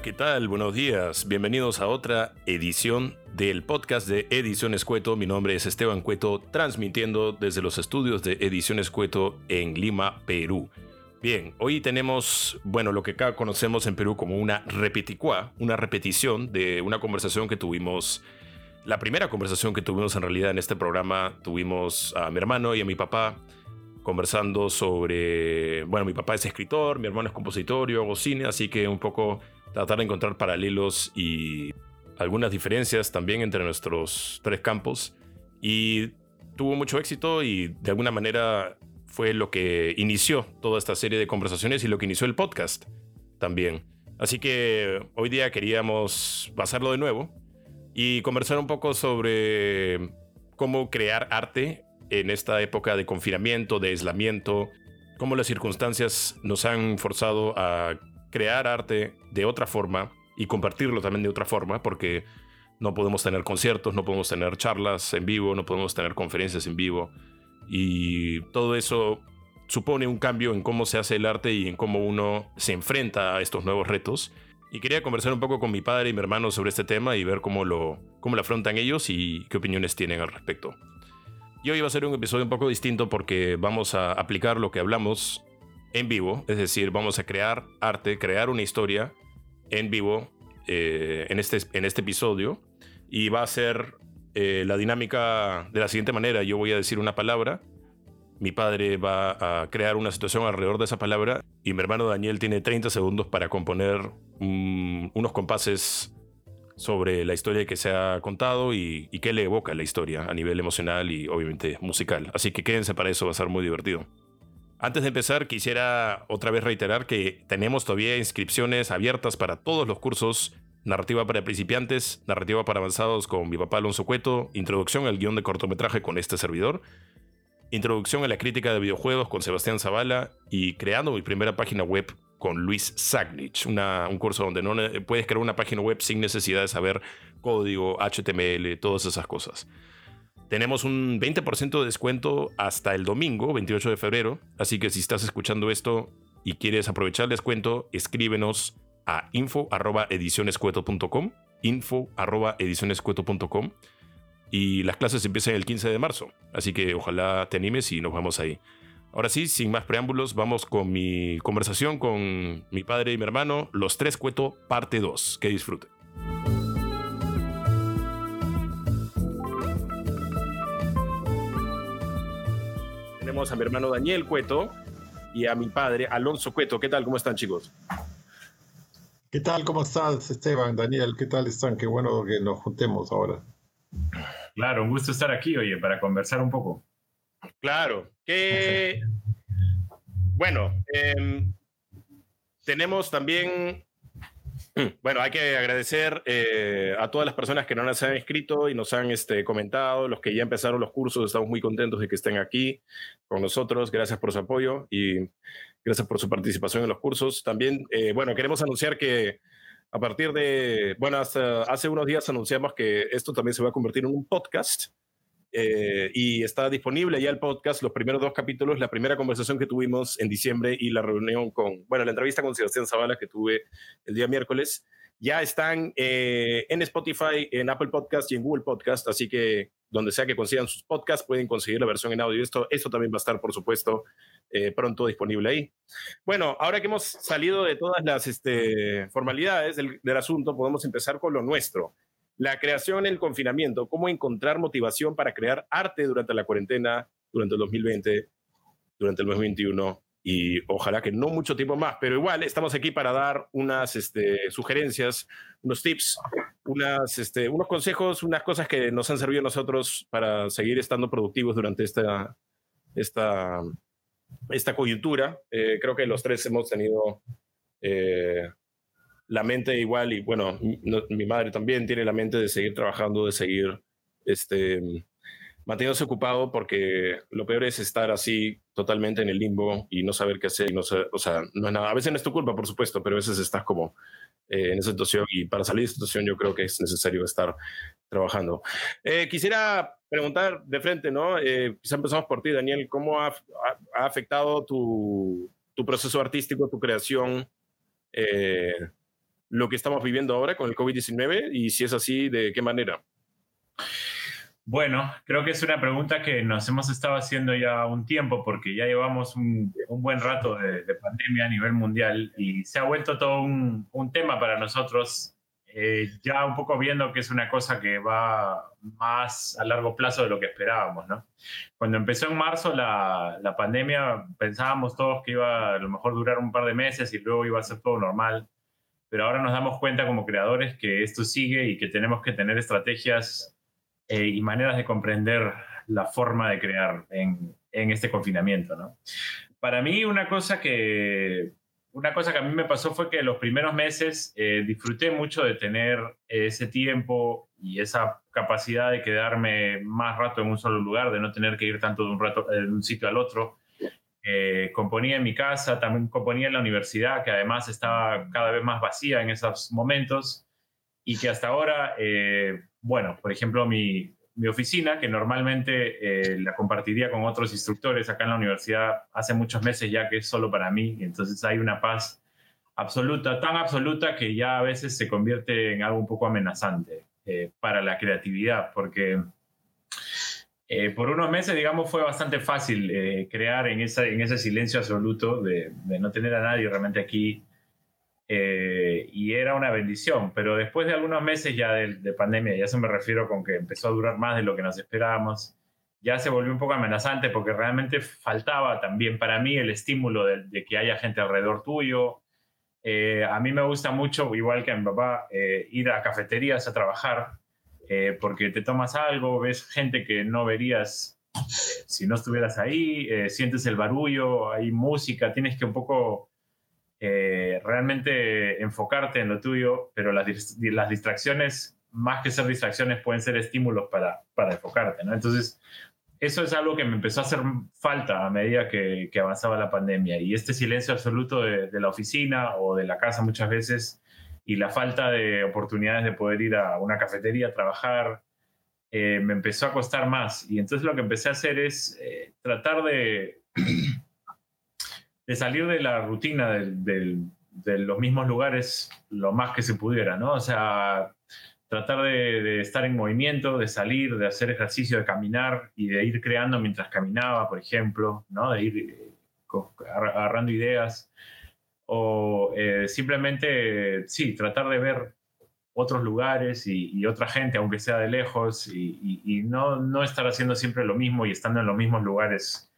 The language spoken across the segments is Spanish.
¿qué tal? Buenos días. Bienvenidos a otra edición del podcast de Ediciones Cueto. Mi nombre es Esteban Cueto, transmitiendo desde los estudios de Ediciones Cueto en Lima, Perú. Bien, hoy tenemos, bueno, lo que acá conocemos en Perú como una una repetición de una conversación que tuvimos, la primera conversación que tuvimos en realidad en este programa, tuvimos a mi hermano y a mi papá conversando sobre, bueno, mi papá es escritor, mi hermano es compositor, yo hago cine, así que un poco tratar de encontrar paralelos y algunas diferencias también entre nuestros tres campos. Y tuvo mucho éxito y de alguna manera fue lo que inició toda esta serie de conversaciones y lo que inició el podcast también. Así que hoy día queríamos pasarlo de nuevo y conversar un poco sobre cómo crear arte en esta época de confinamiento, de aislamiento, cómo las circunstancias nos han forzado a crear arte de otra forma y compartirlo también de otra forma, porque no podemos tener conciertos, no podemos tener charlas en vivo, no podemos tener conferencias en vivo. Y todo eso supone un cambio en cómo se hace el arte y en cómo uno se enfrenta a estos nuevos retos. Y quería conversar un poco con mi padre y mi hermano sobre este tema y ver cómo lo, cómo lo afrontan ellos y qué opiniones tienen al respecto. Y hoy va a ser un episodio un poco distinto porque vamos a aplicar lo que hablamos en vivo, es decir, vamos a crear arte, crear una historia en vivo eh, en, este, en este episodio y va a ser eh, la dinámica de la siguiente manera. Yo voy a decir una palabra, mi padre va a crear una situación alrededor de esa palabra y mi hermano Daniel tiene 30 segundos para componer unos compases sobre la historia que se ha contado y, qué le evoca la historia a nivel emocional y obviamente musical. Así que quédense para eso, va a ser muy divertido. Antes de empezar, quisiera otra vez reiterar que tenemos todavía inscripciones abiertas para todos los cursos Narrativa para principiantes, Narrativa para avanzados con mi papá Alonso Cueto, Introducción al guion de cortometraje con este servidor, Introducción a la crítica de videojuegos con Sebastián Zavala y creando mi primera página web con Luis Sagnich, un curso donde no puedes crear una página web sin necesidad de saber código, HTML, todas esas cosas. Tenemos un 20% de descuento hasta el domingo, 28 de febrero, así que si estás escuchando esto y quieres aprovechar el descuento, escríbenos a info@edicionescueto.com, info@edicionescueto.com y las clases empiezan el 15 de marzo, así que ojalá te animes y nos vamos ahí. Ahora sí, sin más preámbulos, vamos con mi conversación con mi padre y mi hermano, Los Tres Cueto, parte 2. Que disfruten. Tenemos a mi hermano Daniel Cueto y a mi padre Alonso Cueto. ¿Qué tal? ¿Cómo están, chicos? ¿Qué tal? ¿Cómo estás, Esteban? Daniel, ¿qué tal están? Qué bueno que nos juntemos ahora. Claro, un gusto estar aquí, oye, para conversar un poco. Claro, que bueno, em, tenemos también, bueno, hay que agradecer eh, a todas las personas que no nos han escrito y nos han este, comentado, los que ya empezaron los cursos, estamos muy contentos de que estén aquí con nosotros, gracias por su apoyo y gracias por su participación en los cursos. También, eh, bueno, queremos anunciar que a partir de, bueno, hace unos días anunciamos que esto también se va a convertir en un podcast. Eh, y está disponible ya el podcast, los primeros dos capítulos, la primera conversación que tuvimos en diciembre y la reunión con, bueno, la entrevista con Sebastián Zavala que tuve el día miércoles, ya están eh, en Spotify, en Apple Podcast y en Google Podcast, así que donde sea que consigan sus podcasts pueden conseguir la versión en audio. Esto, esto también va a estar, por supuesto, eh, pronto disponible ahí. Bueno, ahora que hemos salido de todas las este, formalidades del, del asunto, podemos empezar con lo nuestro. La creación en el confinamiento, cómo encontrar motivación para crear arte durante la cuarentena, durante el 2020, durante el 2021 y ojalá que no mucho tiempo más, pero igual estamos aquí para dar unas este, sugerencias, unos tips, unas, este, unos consejos, unas cosas que nos han servido a nosotros para seguir estando productivos durante esta, esta, esta coyuntura. Eh, creo que los tres hemos tenido eh, la mente igual y bueno, mi, madre también tiene la mente de seguir trabajando, de seguir este, manteniéndose ocupado porque lo peor es estar así totalmente en el limbo y no saber qué hacer y no o sea, no es nada. A veces no es tu culpa, por supuesto, pero a veces estás como eh, en esa situación y para salir de esa situación yo creo que es necesario estar trabajando. Eh, quisiera preguntar de frente, ¿no? Eh, quizá empezamos por ti, Daniel, ¿cómo ha, ha, afectado tu, tu, proceso artístico, tu creación? Lo que estamos viviendo ahora con el COVID-19? Y si es así, ¿de qué manera? Bueno, creo que es una pregunta que nos hemos estado haciendo ya un tiempo porque ya llevamos un, buen rato de, pandemia a nivel mundial y se ha vuelto todo un, tema para nosotros, eh, ya un poco viendo que es una cosa que va más a largo plazo de lo que esperábamos, ¿no? Cuando empezó en marzo la, la pandemia pensábamos todos que iba a lo mejor durar un par de meses y luego iba a ser todo normal, pero ahora nos damos cuenta como creadores que esto sigue y que tenemos que tener estrategias eh, y maneras de comprender la forma de crear en, en este confinamiento. ¿no? Para mí una cosa que una cosa que a mí me pasó fue que los primeros meses eh, disfruté mucho de tener ese tiempo y esa capacidad de quedarme más rato en un solo lugar, de no tener que ir tanto de un, rato, de un sitio al otro. Eh, componía en mi casa, también componía en la universidad, que además estaba cada vez más vacía en esos momentos y que hasta ahora bueno, por ejemplo, mi, oficina, que normalmente eh, la compartiría con otros instructores acá en la universidad hace muchos meses ya que es solo para mí, entonces hay una paz absoluta, tan absoluta que ya a veces se convierte en algo un poco amenazante eh, para la creatividad, porque eh, por unos meses, digamos, fue bastante fácil crear en, esa, en ese silencio absoluto de, de, no tener a nadie realmente aquí eh, y era una bendición, pero después de algunos meses ya de, pandemia, ya se me refiero con que empezó a durar más de lo que nos esperábamos, ya se volvió un poco amenazante porque realmente faltaba también para mí el estímulo de, que haya gente alrededor tuyo. Eh, a mí me gusta mucho, igual que a mi papá, eh, ir a cafeterías a trabajar, porque te tomas algo, ves gente que no verías si no estuvieras ahí, sientes el barullo, hay música, tienes que un poco eh, realmente enfocarte en lo tuyo, pero las, las, distracciones, más que ser distracciones, pueden ser estímulos para, para enfocarte, ¿no? Entonces, eso es algo que me empezó a hacer falta a medida que, que avanzaba la pandemia. Y este silencio absoluto de, la oficina o de la casa muchas veces y la falta de oportunidades de poder ir a una cafetería a trabajar, eh, me empezó a costar más. Y entonces lo que empecé a hacer es eh, tratar de de salir de la rutina de, los mismos lugares lo más que se pudiera, ¿no? O sea, tratar de, estar en movimiento, de salir, de hacer ejercicio, de caminar y de ir creando mientras caminaba, por ejemplo, ¿no? De ir eh, agarrando ideas o eh, simplemente, sí, tratar de ver otros lugares y, otra gente, aunque sea de lejos, y, no, no estar haciendo siempre lo mismo y estando en los mismos lugares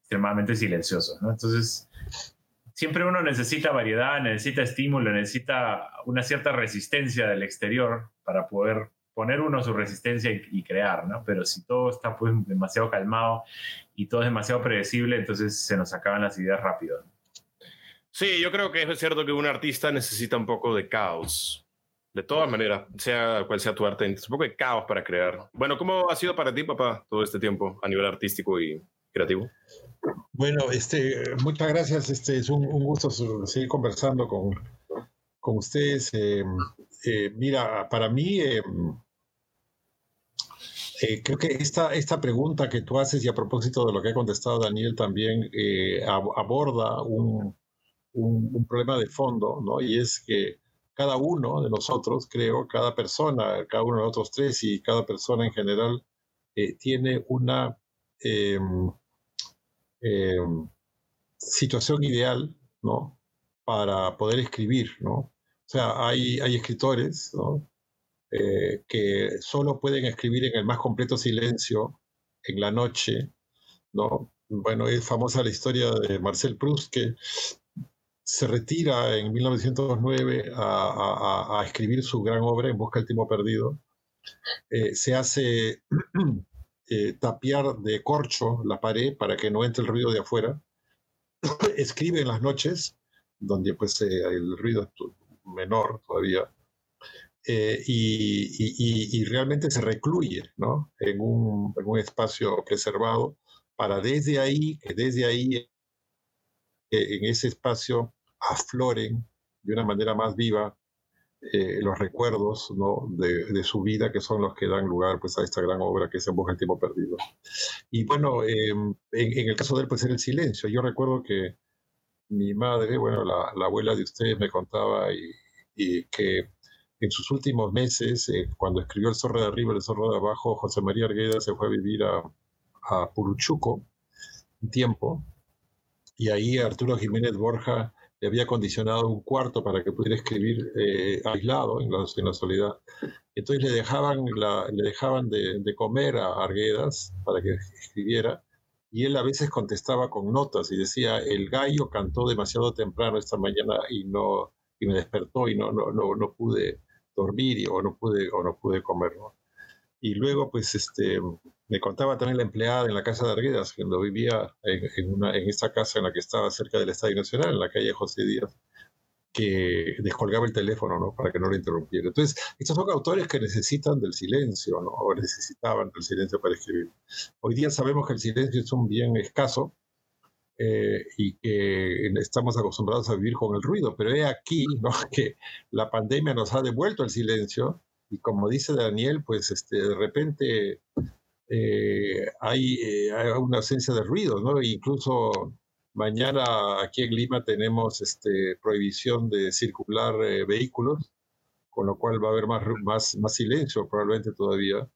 extremadamente silenciosos. Entonces, siempre uno necesita variedad, necesita estímulo, necesita una cierta resistencia del exterior para poder poner uno su resistencia y, crear, ¿no? Pero si todo está pues demasiado calmado y todo es demasiado predecible, entonces se nos acaban las ideas rápido. Sí, yo creo que es cierto que un artista necesita un poco de caos. De todas maneras, sea cual sea tu arte, un poco de caos para crear. Bueno, ¿cómo ha sido para ti, papá, todo este tiempo a nivel artístico y creativo? Bueno, este, muchas gracias. Este, es un, gusto seguir conversando con, con ustedes. Eh, eh, mira, para mí, eh, creo que esta, esta pregunta que tú haces y a propósito de lo que ha contestado Daniel también aborda un, un, problema de fondo, ¿no? Y es que cada uno de nosotros, creo, cada persona, cada uno de nosotros tres y cada persona en general, tiene una eh, situación ideal, ¿no? Para poder escribir, ¿no? O sea, hay, hay escritores, ¿no? Eh, que solo pueden escribir en el más completo silencio, en la noche, ¿no? Bueno, es famosa la historia de Marcel Proust, que se retira en 1909 a, escribir su gran obra En busca del tiempo perdido. Eh, se hace Eh, tapiar de corcho la pared para que no entre el ruido de afuera. Escribe en las noches, donde pues eh, el ruido es menor todavía. Y, realmente se recluye ¿no? en, un, en, un, espacio preservado para desde ahí, desde ahí, en ese espacio, afloren de una manera más viva eh, los recuerdos de, su vida, que son los que dan lugar pues, a esta gran obra que es En Busca del Tiempo Perdido. Y bueno, em, en, el caso de él, pues era el silencio. Yo recuerdo que mi madre, bueno, la, abuela de ustedes me contaba y y que en sus últimos meses, eh, cuando escribió El zorro de arriba, El zorro de abajo, José María Argueda se fue a vivir a, a Puruchuco un tiempo, y ahí Arturo Jiménez Borja le había condicionado un cuarto para que pudiera escribir eh, aislado en la, en la, soledad. Entonces le dejaban, le dejaban de, comer a Arguedas para que escribiera y él a veces contestaba con notas y decía, el gallo cantó demasiado temprano esta mañana y, no, y me despertó y no, no, no, no pude dormir o no pude, o no pude comer. Y luego, pues, este, me contaba también la empleada en la casa de Arguedas, cuando vivía en, en, una, en casa en la que estaba cerca del Estadio Nacional, en la calle José Díaz, que descolgaba el teléfono, ¿no? Para que no lo interrumpiera. Entonces, estos son autores que necesitan del silencio, ¿no? O necesitaban del silencio para escribir. Hoy día sabemos que el silencio es un bien escaso eh, y que estamos acostumbrados a vivir con el ruido, pero he aquí, ¿no? Que la pandemia nos ha devuelto el silencio y como dice Daniel, pues este, de repente eh, hay, eh, hay, una ausencia de ruido, ¿no? Incluso Mañana aquí en Lima tenemos este, prohibición de circular eh, vehículos, con lo cual va a haber más, más, más silencio probablemente todavía.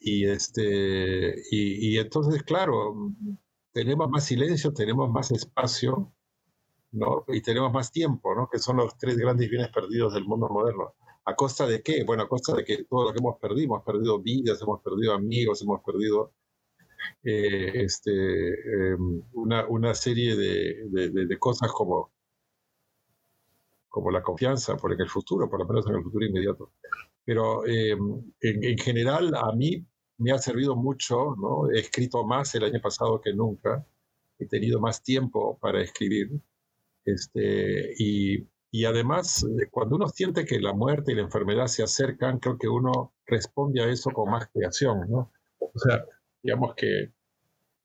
Y, este, y, y, entonces, claro, tenemos más silencio, tenemos más espacio, ¿no? Y tenemos más tiempo, ¿no? Que son los tres grandes bienes perdidos del mundo moderno. ¿A costa de qué? Bueno, a costa de que todo lo que hemos perdido, hemos perdido vidas, hemos perdido amigos, hemos perdido eh, este, eh, una, una, serie de, de, cosas como, como la confianza por en el futuro, por lo menos en el futuro inmediato. Pero eh, en, en, general a mí me ha servido mucho, ¿no? he escrito más el año pasado que nunca, he tenido más tiempo para escribir. Este, y, y además, cuando uno siente que la muerte y la enfermedad se acercan, creo que uno responde a eso con más creación, ¿no? O sea, digamos que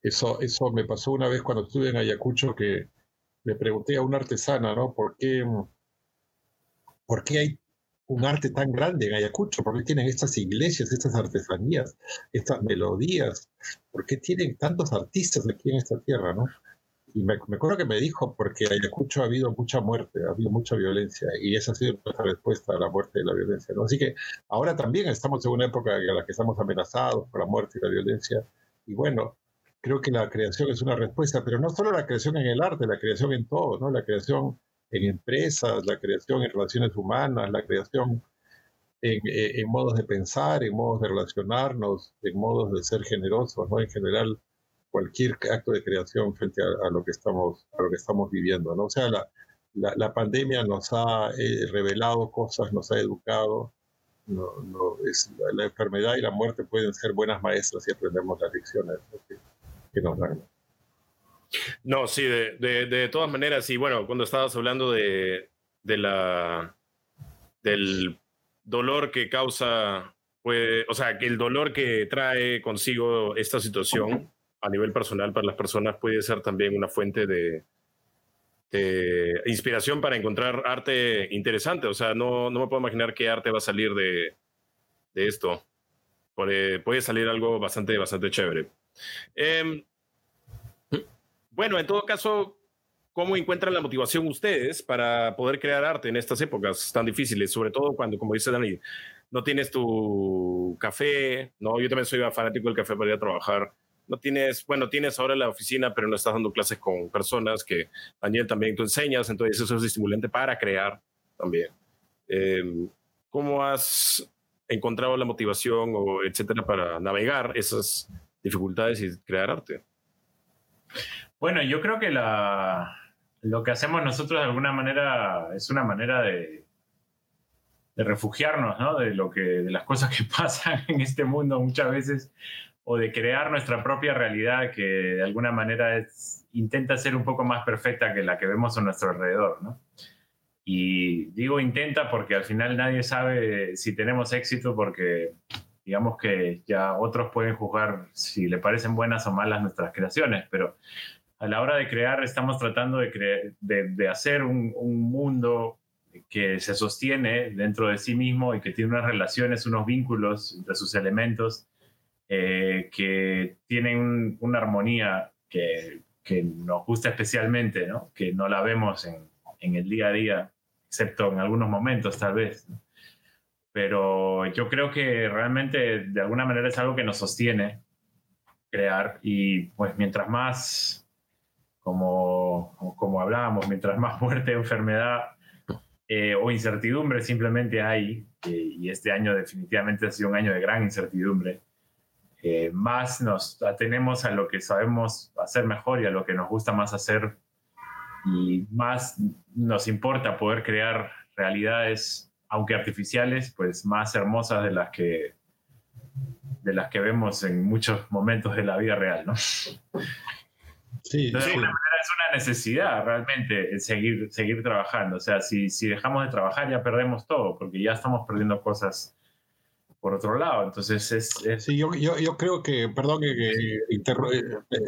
eso, eso me pasó una vez cuando estuve en Ayacucho que le pregunté a una artesana, ¿no? ¿Por qué, ¿Por qué hay un arte tan grande en Ayacucho? ¿Por qué tienen estas iglesias, estas artesanías, estas melodías? ¿Por qué tienen tantos artistas aquí en esta tierra, no? Y me, me acuerdo que me dijo, porque en Ayacucho ha habido mucha muerte, ha habido mucha violencia, y esa ha sido nuestra respuesta a la muerte y la violencia, ¿no? Así que ahora también estamos en una época en la que estamos amenazados por la muerte y la violencia, y bueno, creo que la creación es una respuesta, pero no solo la creación en el arte, la creación en todo, ¿no? La creación en empresas, la creación en relaciones humanas, la creación en, en, modos de pensar, en modos de relacionarnos, en modos de ser generosos, ¿no? En general, cualquier acto de creación frente a, a lo que estamos a lo que estamos viviendo, ¿no? O sea, la, la, la pandemia nos ha eh, revelado cosas, nos ha educado. No, no, es, la, la, enfermedad y la muerte pueden ser buenas maestras si aprendemos las lecciones. ¿no? que nos dan. No, sí, de, de, de, todas maneras, y bueno, cuando estabas hablando de, de la, del dolor que causa, pues, o sea, que el dolor que trae consigo esta situación a nivel personal para las personas puede ser también una fuente de, de inspiración para encontrar arte interesante. O sea, no, no me puedo imaginar qué arte va a salir de, de esto. Puede, puede salir algo bastante, bastante chévere. Eh, bueno, en todo caso, ¿cómo encuentran la motivación ustedes para poder crear arte en estas épocas tan difíciles? Sobre todo cuando, como dice Dani, no tienes tu café, ¿no? Yo también soy fanático del café para ir a trabajar. No tienes, bueno, tienes ahora la oficina, pero no estás dando clases con personas que Daniel también tú enseñas, entonces eso es estimulante para crear también. Eh, ¿Cómo has encontrado la motivación o etcétera para navegar esas dificultades y crear arte? Bueno, yo creo que la, lo que hacemos nosotros de alguna manera es una manera de, de refugiarnos ¿no? de, lo que, de las cosas que pasan en este mundo muchas veces o de crear nuestra propia realidad que de alguna manera intenta ser un poco más perfecta que la que vemos a nuestro alrededor. ¿no? Y digo intenta porque al final nadie sabe si tenemos éxito porque digamos que ya otros pueden juzgar si le parecen buenas o malas nuestras creaciones, pero a la hora de crear estamos tratando de, hacer un, mundo que se sostiene dentro de sí mismo y que tiene unas relaciones, unos vínculos entre sus elementos eh, que tienen un, una armonía que, que, nos gusta especialmente, ¿no? que no la vemos en, en el día a día excepto en algunos momentos tal vez. Pero yo creo que realmente de alguna manera es algo que nos sostiene crear y pues mientras más, como, como hablábamos, mientras más muerte, enfermedad eh, o incertidumbre simplemente hay, eh, y este año definitivamente ha sido un año de gran incertidumbre, eh, más nos atenemos a lo que sabemos hacer mejor y a lo que nos gusta más hacer y más nos importa poder crear realidades, aunque artificiales, pues más hermosas de las que de las que vemos en muchos momentos de la vida real, ¿no? Sí, de sí. alguna manera es una necesidad realmente seguir, seguir trabajando. O sea, si, si dejamos de trabajar ya perdemos todo, porque ya estamos perdiendo cosas por otro lado. Entonces es... es Sí, yo, yo, yo creo que, perdón que, que interru- eh,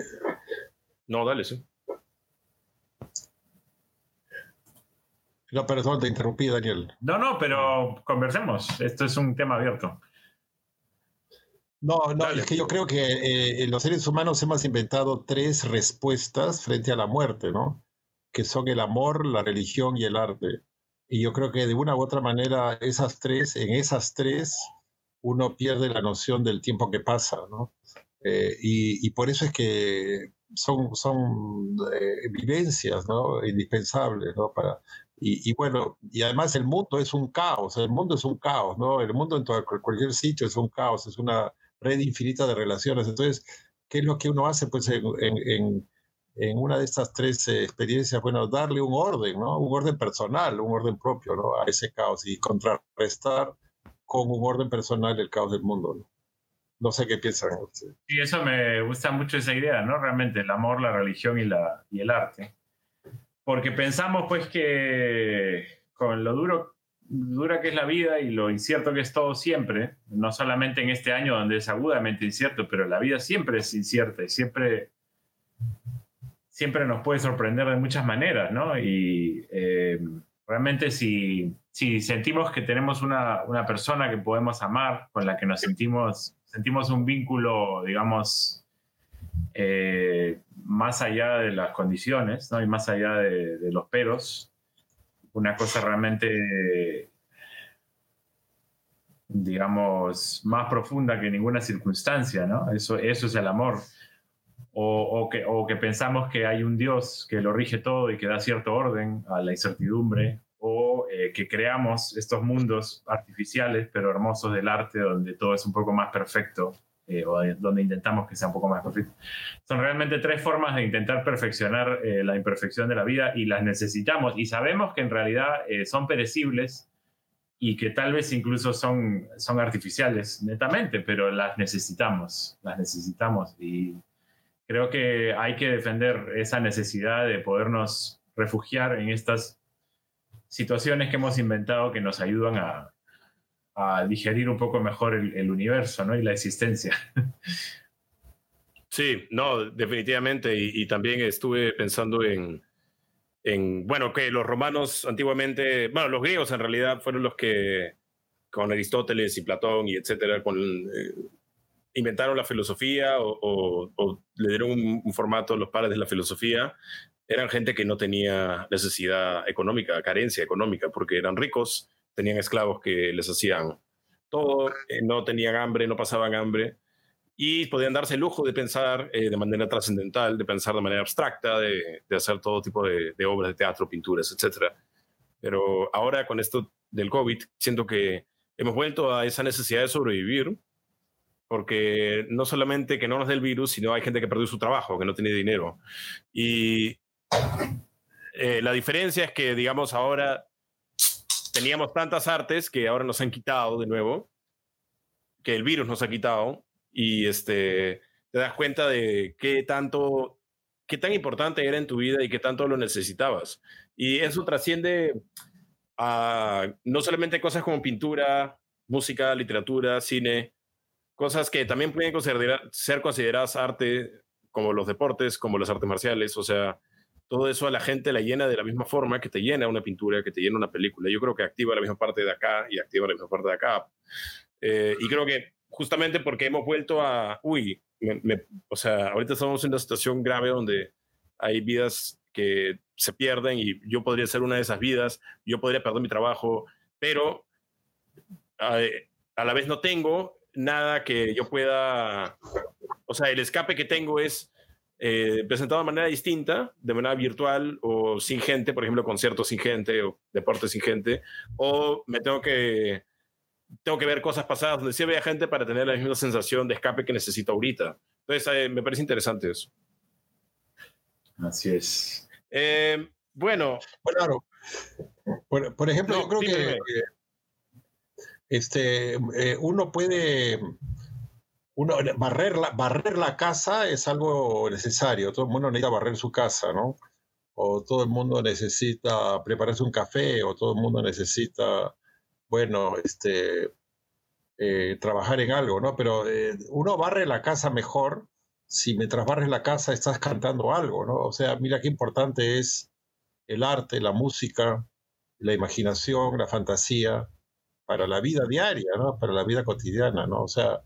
No, dale, sí. no, perdón, te interrumpí, Daniel. No, no, pero conversemos. Esto es un tema abierto. No, no, Dale. es que yo creo que eh, los seres humanos hemos inventado tres respuestas frente a la muerte, ¿no? Que son el amor, la religión y el arte. Y yo creo que de una u otra manera, esas tres, en esas tres, uno pierde la noción del tiempo que pasa, ¿no? Eh, y, y por eso es que son, son eh, vivencias, ¿no? Indispensables, ¿no? Para, y, bueno, y además el mundo es un caos, el mundo es un caos, ¿no? El mundo en todo- cualquier sitio es un caos, es una red infinita de relaciones. Entonces, ¿qué es lo que uno hace? Pues en, en, en- en una de estas tres eh, experiencias, bueno, darle un orden, ¿no? Un orden personal, un orden propio, ¿no? A ese caos y contrarrestar con un orden personal el caos del mundo, ¿no? No sé qué piensan ustedes. Y eso me gusta mucho esa idea, ¿no? Realmente el amor, la religión y, la, y el arte. Porque pensamos pues que con lo duro, dura que es la vida y lo incierto que es todo siempre, no solamente en este año donde es agudamente incierto, pero la vida siempre es incierta y siempre, siempre nos puede sorprender de muchas maneras, ¿no? Y eh, realmente si, si sentimos que tenemos una, una persona que podemos amar, con la que nos sentimos, sentimos un vínculo, digamos, eh, más allá de las condiciones, ¿no? Y más allá de, de los peros, una cosa realmente, digamos, más profunda que ninguna circunstancia, ¿no? Eso, eso es el amor. O, o que, o que pensamos que hay un Dios que lo rige todo y que da cierto orden a la incertidumbre, o eh, que creamos estos mundos artificiales pero hermosos del arte donde todo es un poco más perfecto, eh, o de- donde intentamos que sea un poco más perfecto. Son realmente tres formas de intentar perfeccionar eh, la imperfección de la vida y las necesitamos y sabemos que en realidad son perecibles y que tal vez incluso son, son artificiales netamente, pero las necesitamos, las necesitamos y creo que hay que defender esa necesidad de podernos refugiar en estas situaciones que hemos inventado que nos ayudan a, digerir un poco mejor el, universo ¿no? y la existencia. Sí, no, definitivamente. Y, también estuve pensando en, en, bueno, que los romanos antiguamente, bueno, los griegos en realidad fueron los que, con Aristóteles y Platón y etcétera, con, eh, inventaron la filosofía o, o- o le dieron un, un formato a los padres de la filosofía. Eran gente que no tenía necesidad económica, carencia económica, porque eran ricos, tenían esclavos que les hacían todo, eh, no tenían hambre, no pasaban hambre y podían darse el lujo de pensar eh, de manera trascendental, de pensar de manera abstracta, de, de hacer todo tipo de, de obras de teatro, pinturas, etc. Pero ahora con esto del COVID, siento que hemos vuelto a esa necesidad de sobrevivir, porque no solamente que no nos dé el virus, sino hay gente que perdió su trabajo, que no tiene dinero. Y eh, la diferencia es que, digamos, ahora teníamos tantas artes que ahora nos han quitado de nuevo, que el virus nos ha quitado, y este, te das cuenta de qué tanto, qué tan importante era en tu vida y qué tanto lo necesitabas. Y eso trasciende a no solamente cosas como pintura, música, literatura, cine, cosas que también pueden considerar, ser consideradas arte, como los deportes, como las artes marciales, o sea, todo eso a la gente la llena de la misma forma que te llena una pintura, que te llena una película. Yo creo que activa la misma parte de acá y activa la misma parte de acá. Eh, y creo que justamente porque hemos vuelto a, uy, me- me- o sea, ahorita estamos en una situación grave donde hay vidas que se pierden y yo podría ser una de esas vidas, yo podría perder mi trabajo, pero eh, a la vez no tengo nada que yo pueda, o sea, el escape que tengo es eh, presentado de manera distinta, de manera virtual o sin gente, por ejemplo, conciertos sin gente o deportes sin gente, o me tengo que, tengo que ver cosas pasadas donde sí había gente para tener la misma sensación de escape que necesito ahorita. Entonces, eh, me parece interesante eso. Así es. Eh, bueno. Claro. Por, ejemplo, yo creo que este, uno puede uno, barrer, la, barrer la casa es algo necesario. Todo el mundo necesita barrer su casa, ¿no? O todo el mundo necesita prepararse un café, o todo el mundo necesita, bueno, este, eh, trabajar en algo, ¿no? Pero eh, uno barre la casa mejor si mientras barres la casa estás cantando algo, ¿no? O sea, mira qué importante es el arte, la música, la imaginación, la fantasía para la vida diaria, ¿no? Para la vida cotidiana, ¿no? O sea,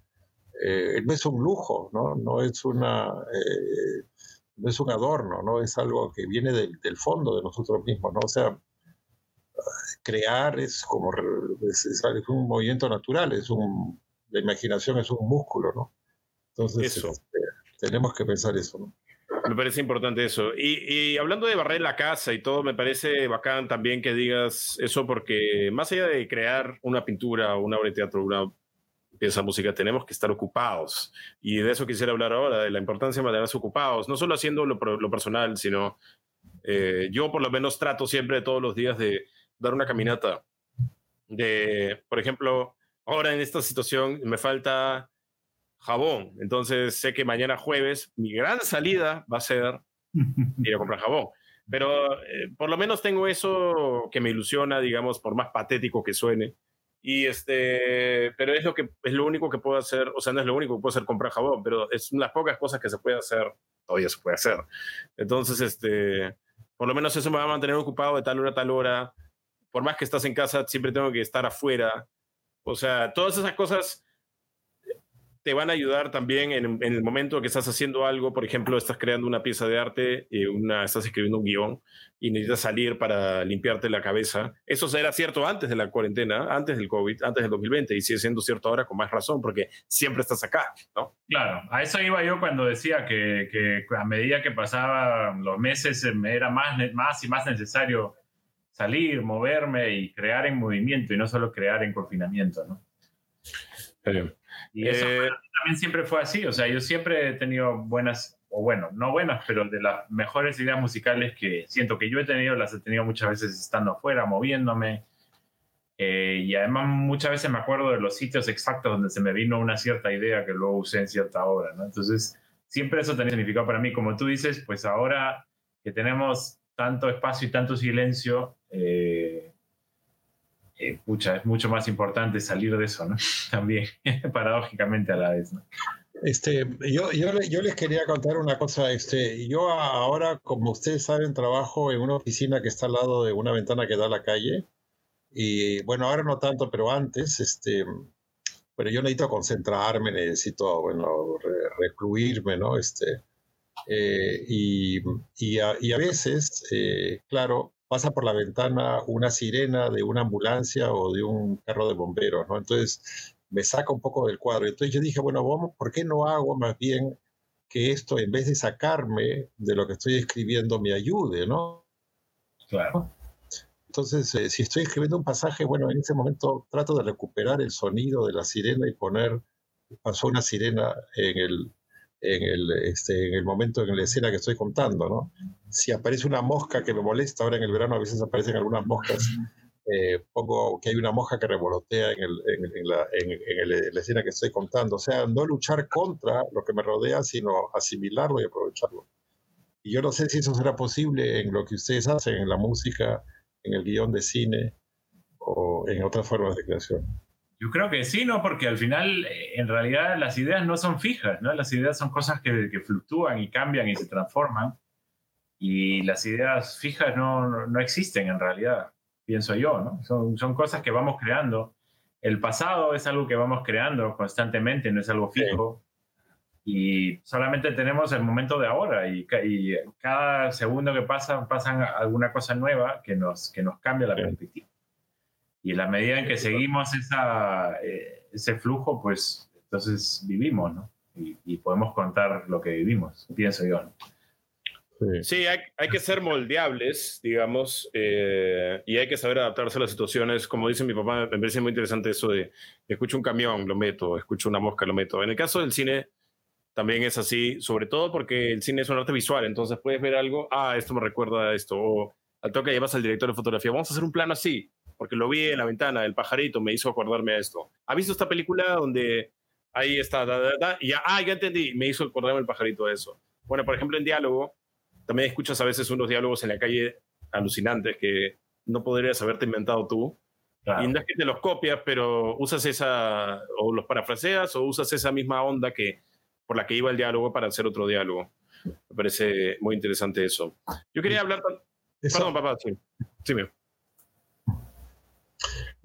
eh, no es un lujo, ¿no? No es una... Eh, no es un adorno, ¿no? Es algo que viene del, fondo de nosotros mismos, ¿no? O sea, crear es como es, un movimiento natural, es un, la imaginación es un músculo, ¿no? Entonces este, tenemos que pensar eso, ¿no? Me parece importante eso. Y, y, hablando de barrer la casa y todo, me parece bacán también que digas eso porque más allá de crear una pintura, una obra de teatro, una piensa música, tenemos que estar ocupados. Y de eso quisiera hablar ahora, de la importancia de mantenerse ocupados, no solo haciendo lo, lo personal, sino eh, yo por lo menos trato siempre todos los días de dar una caminata. De, por ejemplo, ahora en esta situación me falta jabón, entonces sé que mañana jueves mi gran salida va a ser ir a comprar jabón. Pero eh, por lo menos tengo eso que me ilusiona, digamos, por más patético que suene, y este, pero es lo que es lo único que puedo hacer, o sea, no es lo único que puedo hacer comprar jabón, pero es las pocas cosas que se puede hacer, todavía se puede hacer. Entonces, este, por lo menos eso me va a mantener ocupado de tal hora a tal hora. Por más que estás en casa, siempre tengo que estar afuera. O sea, todas esas cosas te van a ayudar también en, el momento que estás haciendo algo, por ejemplo, estás creando una pieza de arte, y una, estás escribiendo un guion y necesitas salir para limpiarte la cabeza. Eso era cierto antes de la cuarentena, antes del COVID, antes del 2020 y sigue siendo cierto ahora con más razón porque siempre estás acá, ¿no? Claro, a eso iba yo cuando decía que, que a medida que pasaban los meses me era más, más y más necesario salir, moverme y crear en movimiento y no solo crear en confinamiento, ¿no? Y eso eh, también siempre fue así, o sea, yo siempre he tenido buenas, o bueno, no buenas, pero de las mejores ideas musicales que siento que yo he tenido, las he tenido muchas veces estando afuera, moviéndome. Eh, y además muchas veces me acuerdo de los sitios exactos donde se me vino una cierta idea que luego usé en cierta obra, ¿no? Entonces, siempre eso tenía significado para mí. Como tú dices, pues ahora que tenemos tanto espacio y tanto silencio, eh, eh, pucha, es mucho más importante salir de eso, ¿no? También, paradójicamente a la vez, ¿no? Este, yo, yo, yo, les quería contar una cosa. Este, yo ahora, como ustedes saben, trabajo en una oficina que está al lado de una ventana que da a la calle. Y bueno, ahora no tanto, pero antes, este, bueno, yo necesito concentrarme, necesito, bueno, recluirme, ¿no? Este, eh, y, y, a, y, a, veces, eh, claro, pasa por la ventana una sirena de una ambulancia o de un carro de bomberos, ¿no? Entonces me saca un poco del cuadro. Entonces yo dije, bueno, vamos, ¿por qué no hago más bien que esto, en vez de sacarme de lo que estoy escribiendo, me ayude, ¿no? Claro. Entonces, eh, si estoy escribiendo un pasaje, bueno, en ese momento trato de recuperar el sonido de la sirena y poner, pasó una sirena en el, en el, este, en el momento, en la escena que estoy contando, ¿no? Si aparece una mosca que me molesta, ahora en el verano a veces aparecen algunas moscas, eh, pongo que hay una mosca que revolotea en, el, en, la, en, la, escena que estoy contando. O sea, no luchar contra lo que me rodea, sino asimilarlo y aprovecharlo. Y yo no sé si eso será posible en lo que ustedes hacen, en la música, en el guion de cine o en otras formas de creación. Yo creo que sí, ¿no? Porque al final, eh, en realidad, las ideas no son fijas, ¿no? Las ideas son cosas que, que fluctúan y cambian y se transforman. Y las ideas fijas no, no, existen en realidad, pienso yo, ¿no? Son, son cosas que vamos creando. El pasado es algo que vamos creando constantemente, no es algo fijo. y solamente tenemos el momento de ahora y, cada segundo que pasa pasan alguna cosa nueva que nos, que nos cambia la perspectiva. Y en la medida en que seguimos esa, eh, ese flujo, pues entonces vivimos, ¿no? Y, podemos contar lo que vivimos, pienso yo. ¿no? Sí, hay, hay, que ser moldeables, digamos, eh, y hay que saber adaptarse a las situaciones. Como dice mi papá, me parece muy interesante eso de escucho un camión, lo meto, escucho una mosca, lo meto. En el caso del cine, también es así, sobre todo porque el cine es un arte visual, entonces puedes ver algo, ah, esto me recuerda a esto, o al toque llevas al director de fotografía, vamos a hacer un plano así, porque lo vi en la ventana, el pajarito me hizo acordarme a esto. ¿Ha visto esta película donde ahí está, y ya, ah, ya entendí, me hizo acordarme el pajarito a eso? Bueno, por ejemplo, en diálogo, también escuchas a veces unos diálogos en la calle alucinantes que no podrías haberte inventado tú. Y no es que te los copias, pero usas esa, o los parafraseas, o usas esa misma onda que por la que iba el diálogo para hacer otro diálogo. Me parece muy interesante eso. Yo quería hablar... Perdón, papá, sí. Sí,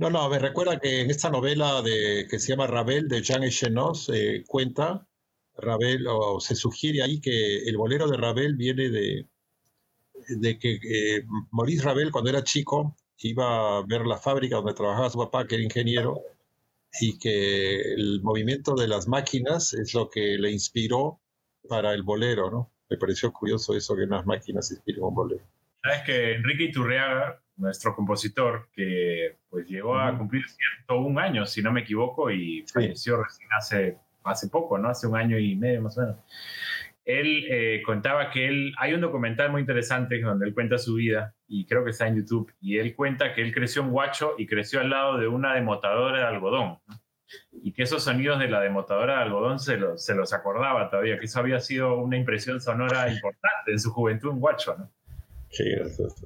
No, no, me recuerda que en esta novela de, que se llama Ravel de Jean Echenoz eh, cuenta, Ravel, o se sugiere ahí que el bolero de Ravel viene de, de que eh, Maurice Ravel cuando era chico iba a ver la fábrica donde trabajaba su papá, que era ingeniero, y que el movimiento de las máquinas es lo que le inspiró para el bolero, ¿no? Me pareció curioso eso que unas máquinas inspiren un bolero. Sabes que Enrique Iturriaga, nuestro compositor, que pues llegó a cumplir 101 años, si no me equivoco, y falleció recién hace, hace poco, ¿no? Hace un año y medio más o menos él eh, contaba que él, hay un documental muy interesante donde él cuenta su vida y creo que está en YouTube y él cuenta que él creció en Huacho y creció al lado de una demotadora de algodón y que esos sonidos de la demotadora de algodón se, se los acordaba todavía, que eso había sido una impresión sonora importante en su juventud en Huacho, ¿no? Sí,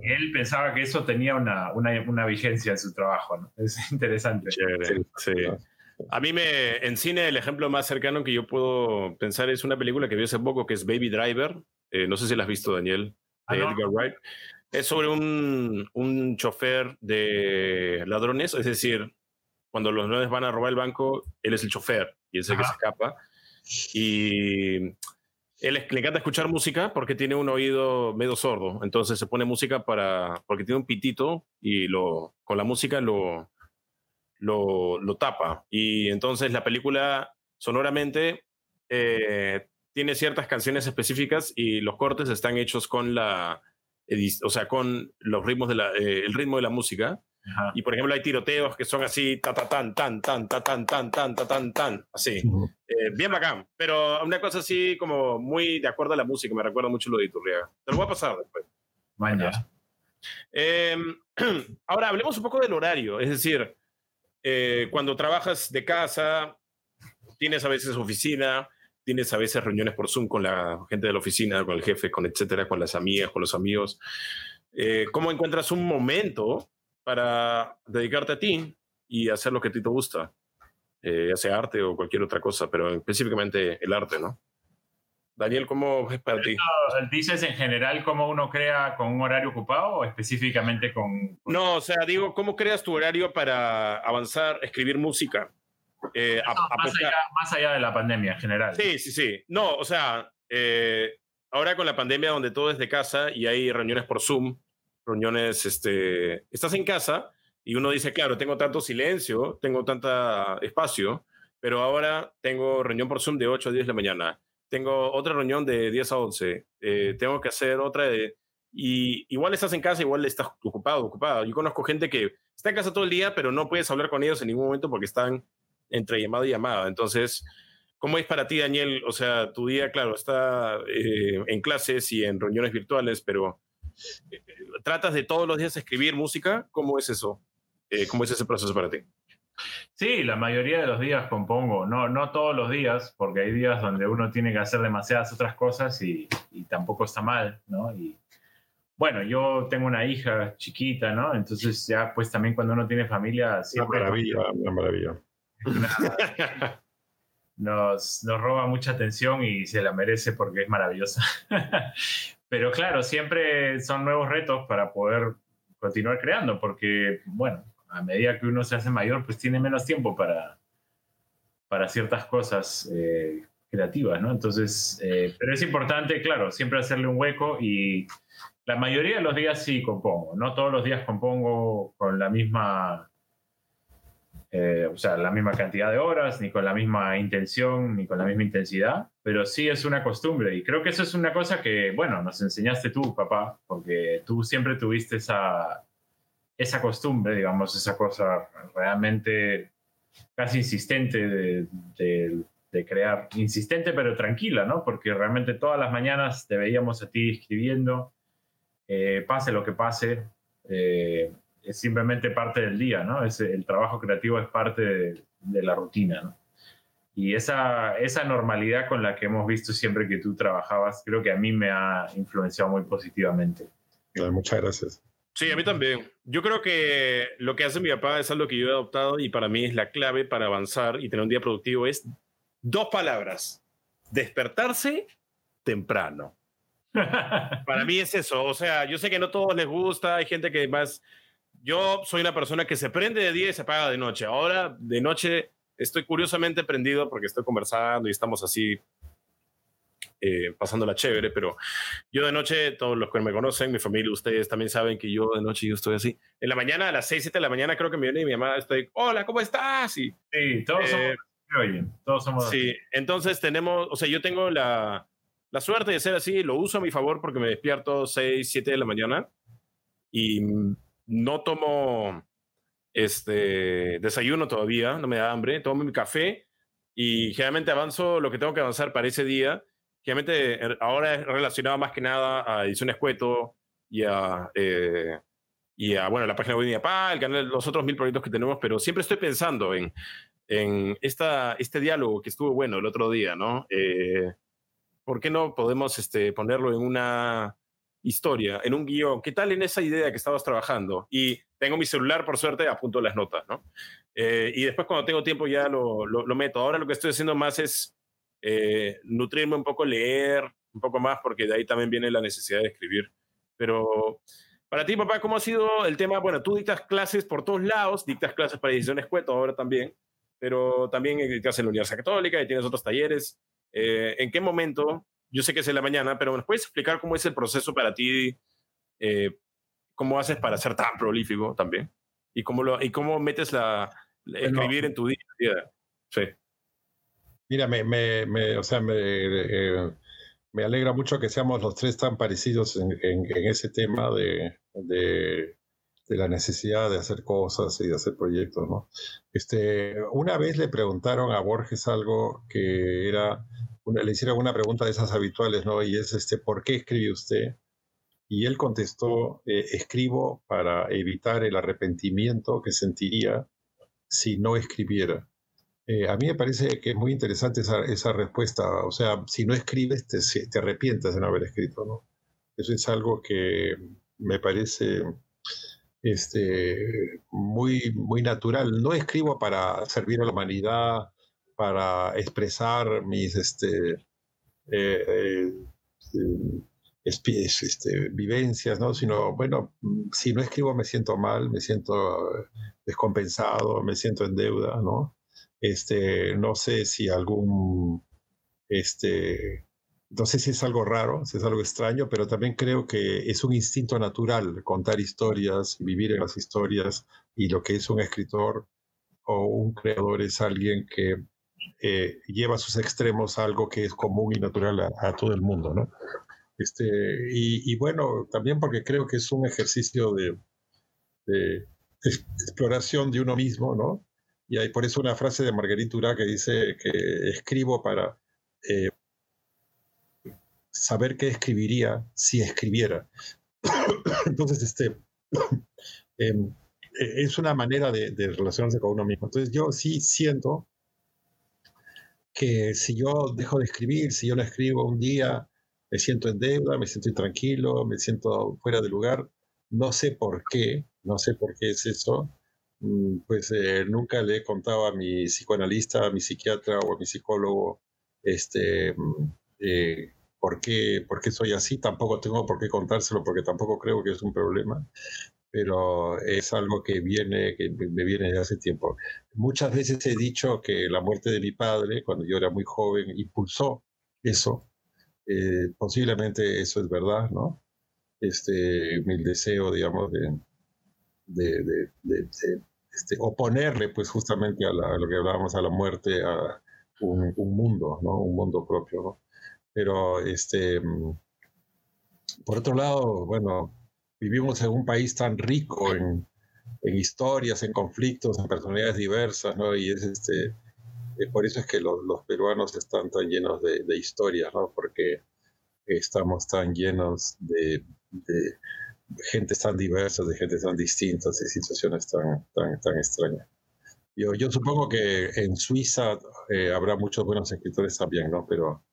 Él pensaba que eso tenía una, una, una, vigencia en su trabajo, ¿no? Es interesante. sí. A mí me, en cine, el ejemplo más cercano que yo puedo pensar es una película que vi hace poco que es Baby Driver. Eh, no sé si la has visto, Daniel, de ah, Edgar Wright. Es sobre un, un chofer de ladrones, es decir, cuando los ladrones van a robar el banco, él es el chofer y es el que se escapa. Y él le encanta escuchar música porque tiene un oído medio sordo. Entonces se pone música para, porque tiene un pitito y lo, con la música lo, lo, tapa. Y entonces la película sonoramente eh, tiene ciertas canciones específicas y los cortes están hechos con la, o sea, con los ritmos de la, eh, el ritmo de la música. Y por ejemplo hay tiroteos que son así, ta ta tan tan tan ta tan tan tan ta tan tan, así. Eh, bien bacán, pero una cosa así como muy de acuerdo a la música, me recuerda mucho lo de Iturriaga. Te lo voy a pasar después. Mañana. Em, ahora hablemos un poco del horario, es decir, eh, cuando trabajas de casa, tienes a veces oficina, tienes a veces reuniones por Zoom con la gente de la oficina, con el jefe, con etcétera, con las amigas, con los amigos. Eh, ¿Cómo encuentras un momento para dedicarte a ti y hacer lo que a ti te gusta? Eh, ya sea arte o cualquier otra cosa, pero específicamente el arte, ¿no? Daniel, ¿cómo es para ti? ¿Dices en general cómo uno crea con un horario ocupado o específicamente con...? No, o sea, digo, ¿cómo creas tu horario para avanzar, escribir música? Eh, más, allá, de la pandemia en general. Sí, sí, sí. No, o sea, eh, ahora con la pandemia donde todo es de casa y hay reuniones por Zoom, reuniones, este, estás en casa y uno dice, claro, tengo tanto silencio, tengo tanto espacio, pero ahora tengo reunión por Zoom de 8 a 10 de la mañana tengo otra reunión de 10 a 11, eh, tengo que hacer otra de... Y igual estás en casa, igual estás ocupado, ocupado. Yo conozco gente que está en casa todo el día, pero no puedes hablar con ellos en ningún momento porque están entre llamada y llamada. Entonces, ¿cómo es para ti, Daniel? O sea, tu día, claro, está eh, en clases y en reuniones virtuales, pero eh, ¿tratas de todos los días escribir música? ¿Cómo es eso? ¿Cómo es ese proceso para ti? Sí, la mayoría de los días compongo, no, no todos los días, porque hay días donde uno tiene que hacer demasiadas otras cosas y, tampoco está mal, ¿no? Y bueno, yo tengo una hija chiquita, ¿no? Entonces ya pues también cuando uno tiene familia... Siempre una maravilla, una maravilla. Nos, nos roba mucha atención y se la merece porque es maravillosa. Pero claro, siempre son nuevos retos para poder continuar creando, porque, bueno, a medida que uno se hace mayor, pues tiene menos tiempo para, para ciertas cosas eh, creativas, ¿no? Entonces, eh, pero es importante, claro, siempre hacerle un hueco y la mayoría de los días sí compongo, no todos los días compongo con la misma, eh, o sea, la misma cantidad de horas, ni con la misma intención, ni con la misma intensidad, pero sí es una costumbre y creo que eso es una cosa que, bueno, nos enseñaste tú, papá, porque tú siempre tuviste esa, esa costumbre, digamos, esa cosa realmente casi insistente de, crear, insistente pero tranquila, ¿no? Porque realmente todas las mañanas te veíamos a ti escribiendo, eh, pase lo que pase, eh, es simplemente parte del día, ¿no? Es, el trabajo creativo es parte de, la rutina, ¿no? Y esa, esa normalidad con la que hemos visto siempre que tú trabajabas, creo que a mí me ha influenciado muy positivamente. Muchas gracias. Sí, a mí también. Yo creo que lo que hace mi papá es algo que yo he adoptado y para mí es la clave para avanzar y tener un día productivo. Es dos palabras. Despertarse temprano. para mí es eso. O sea, yo sé que no a todos les gusta. Hay gente que más... Yo soy una persona que se prende de día y se apaga de noche. Ahora, de noche, estoy curiosamente prendido porque estoy conversando y estamos así eh, pasándola chévere, pero yo de noche, todos los que me conocen, mi familia, ustedes también saben que yo de noche yo estoy así. En la mañana, a las 6, 7 de la mañana, creo que me viene y mi mamá, estoy, hola, ¿cómo estás? Y, sí, todos somos, eh, todos somos. Sí, entonces tenemos, o sea, yo tengo la, la suerte de ser así, lo uso a mi favor porque me despierto 6, 7 de la mañana y no tomo este desayuno todavía, no me da hambre, tomo mi café y generalmente avanzo lo que tengo que avanzar para ese día Obviamente er, ahora es relacionado más que nada a Ediciones Cueto y a, eh, y a bueno, la página web de mi papá, el canal, los otros mil proyectos que tenemos, pero siempre estoy pensando en, en esta, este diálogo que estuvo bueno el otro día, ¿no? Eh, ¿Por qué no podemos este, ponerlo en una historia, en un guion? ¿Qué tal en esa idea que estabas trabajando? Y tengo mi celular, por suerte, apunto las notas, ¿no? Eh, y después cuando tengo tiempo ya lo, lo, lo, meto. Ahora lo que estoy haciendo más es eh, nutrirme un poco, leer un poco más, porque de ahí también viene la necesidad de escribir. Pero para ti, papá, ¿cómo ha sido el tema? Bueno, tú dictas clases por todos lados, dictas clases para ediciones Cueto ahora también, pero también dictas en la Universidad Católica y tienes otros talleres. Eh, ¿En qué momento? Yo sé que es en la mañana, pero ¿nos puedes explicar cómo es el proceso para ti? Eh, ¿Cómo haces para ser tan prolífico también? ¿Y cómo, lo, y cómo metes la, escribir en tu día a día? Sí. Mira, me, me, me o sea, me, eh, me, alegra mucho que seamos los tres tan parecidos en, en, ese tema de, de, de, la necesidad de hacer cosas y de hacer proyectos, ¿no? Este, una vez le preguntaron a Borges algo que era, le hicieron una pregunta de esas habituales, ¿no? Y es, este, ¿por qué escribe usted? Y él contestó, eh, escribo para evitar el arrepentimiento que sentiría si no escribiera. Eh, a mí me parece que es muy interesante esa, respuesta. O sea, si no escribes, te, te, arrepientes de no haber escrito, ¿no? Eso es algo que me parece este, muy, muy natural. No escribo para servir a la humanidad, para expresar mis este, eh, eh, este, vivencias, ¿no? Sino, bueno, si no escribo me siento mal, me siento descompensado, me siento en deuda, ¿no? Este, no sé si algún, este, no sé si es algo raro, si es algo extraño, pero también creo que es un instinto natural contar historias, vivir en las historias, y lo que es un escritor o un creador es alguien que eh, lleva a sus extremos algo que es común y natural a, todo el mundo, ¿no? Este, y, bueno, también porque creo que es un ejercicio de, de exploración de uno mismo, ¿no? Y hay por eso una frase de Marguerite Urá que dice que escribo para eh, saber qué escribiría si escribiera. Entonces, este, em, e, es una manera de, relacionarse con uno mismo. Entonces, yo sí siento que si yo dejo de escribir, si yo no escribo un día, me siento en deuda, me siento intranquilo, me siento fuera de lugar. No sé por qué, no sé por qué es eso. Mm, pues eh, nunca le he contado a mi psicoanalista, a mi psiquiatra o a mi psicólogo este, mm, eh, por, qué, por qué soy así. Tampoco tengo por qué contárselo porque tampoco creo que es un problema. Pero es algo que viene, que me viene desde hace tiempo. Muchas veces he dicho que la muerte de mi padre, cuando yo era muy joven, impulsó eso. Eh, posiblemente eso es verdad, ¿no? Este, mi deseo, digamos, de, de, de, este, oponerle, pues, justamente a, lo que hablábamos, a la muerte, a un, un, mundo, ¿no? Un mundo propio, ¿no? Pero, este, mm, por otro lado, bueno, vivimos en un país tan rico en, en historias, en conflictos, en personalidades diversas, ¿no? Y es este, eh, por eso es que los, los, peruanos están tan llenos de, de historias, ¿no? Porque estamos tan llenos de, de gente tan diversa, de gente tan distintas, de situaciones tan, tan, tan extrañas. Yo, yo supongo que en Suiza eh, habrá muchos buenos escritores también, ¿no? Pero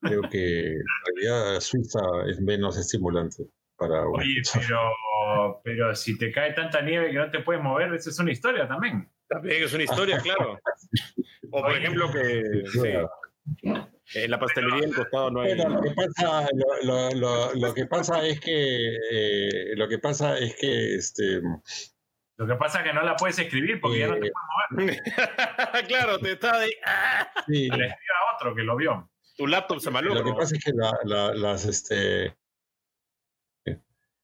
creo que en realidad Suiza es menos estimulante. Oye, pero, pero si te cae tanta nieve que no te puedes mover, eso es una historia también. También es una historia, claro. O por ejemplo que en la pastelería del costado no hay. lo, que pasa, lo, que pasa es que eh, lo que pasa es que este lo que pasa es que no la puedes escribir porque ya no te eh, puedes mover. claro, te está ahí. Sí. Le escribe a otro que lo vio. Tu laptop se maluco. Lo que pasa es que las, este,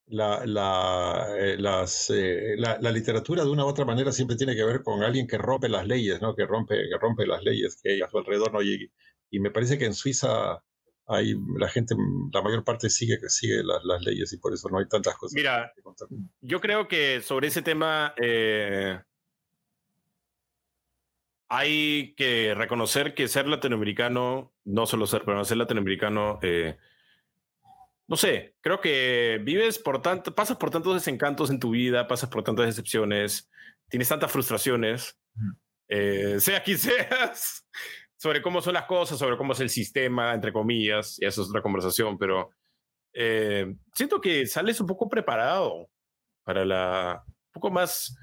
la, la, eh, las, eh, la, la, literatura de una u otra manera siempre tiene que ver con alguien que rompe las leyes, ¿no? que, rompe, que rompe las leyes que hay a su alrededor. ¿no? Y, y me parece que en Suiza hay, la gente, la mayor parte sigue, sigue las, las leyes y por eso no hay tantas cosas. Mira, yo creo que sobre ese tema eh, hay que reconocer que ser latinoamericano, no solo ser, pero ser latinoamericano no sé, creo que vives por tanto, pasas por tantos desencantos en tu vida, pasas por tantas decepciones, tienes tantas frustraciones, eh, sea quien seas, sobre cómo son las cosas, sobre cómo es el sistema, entre comillas, y eso es otra conversación, pero eh, siento que sales un poco preparado para la, un poco más,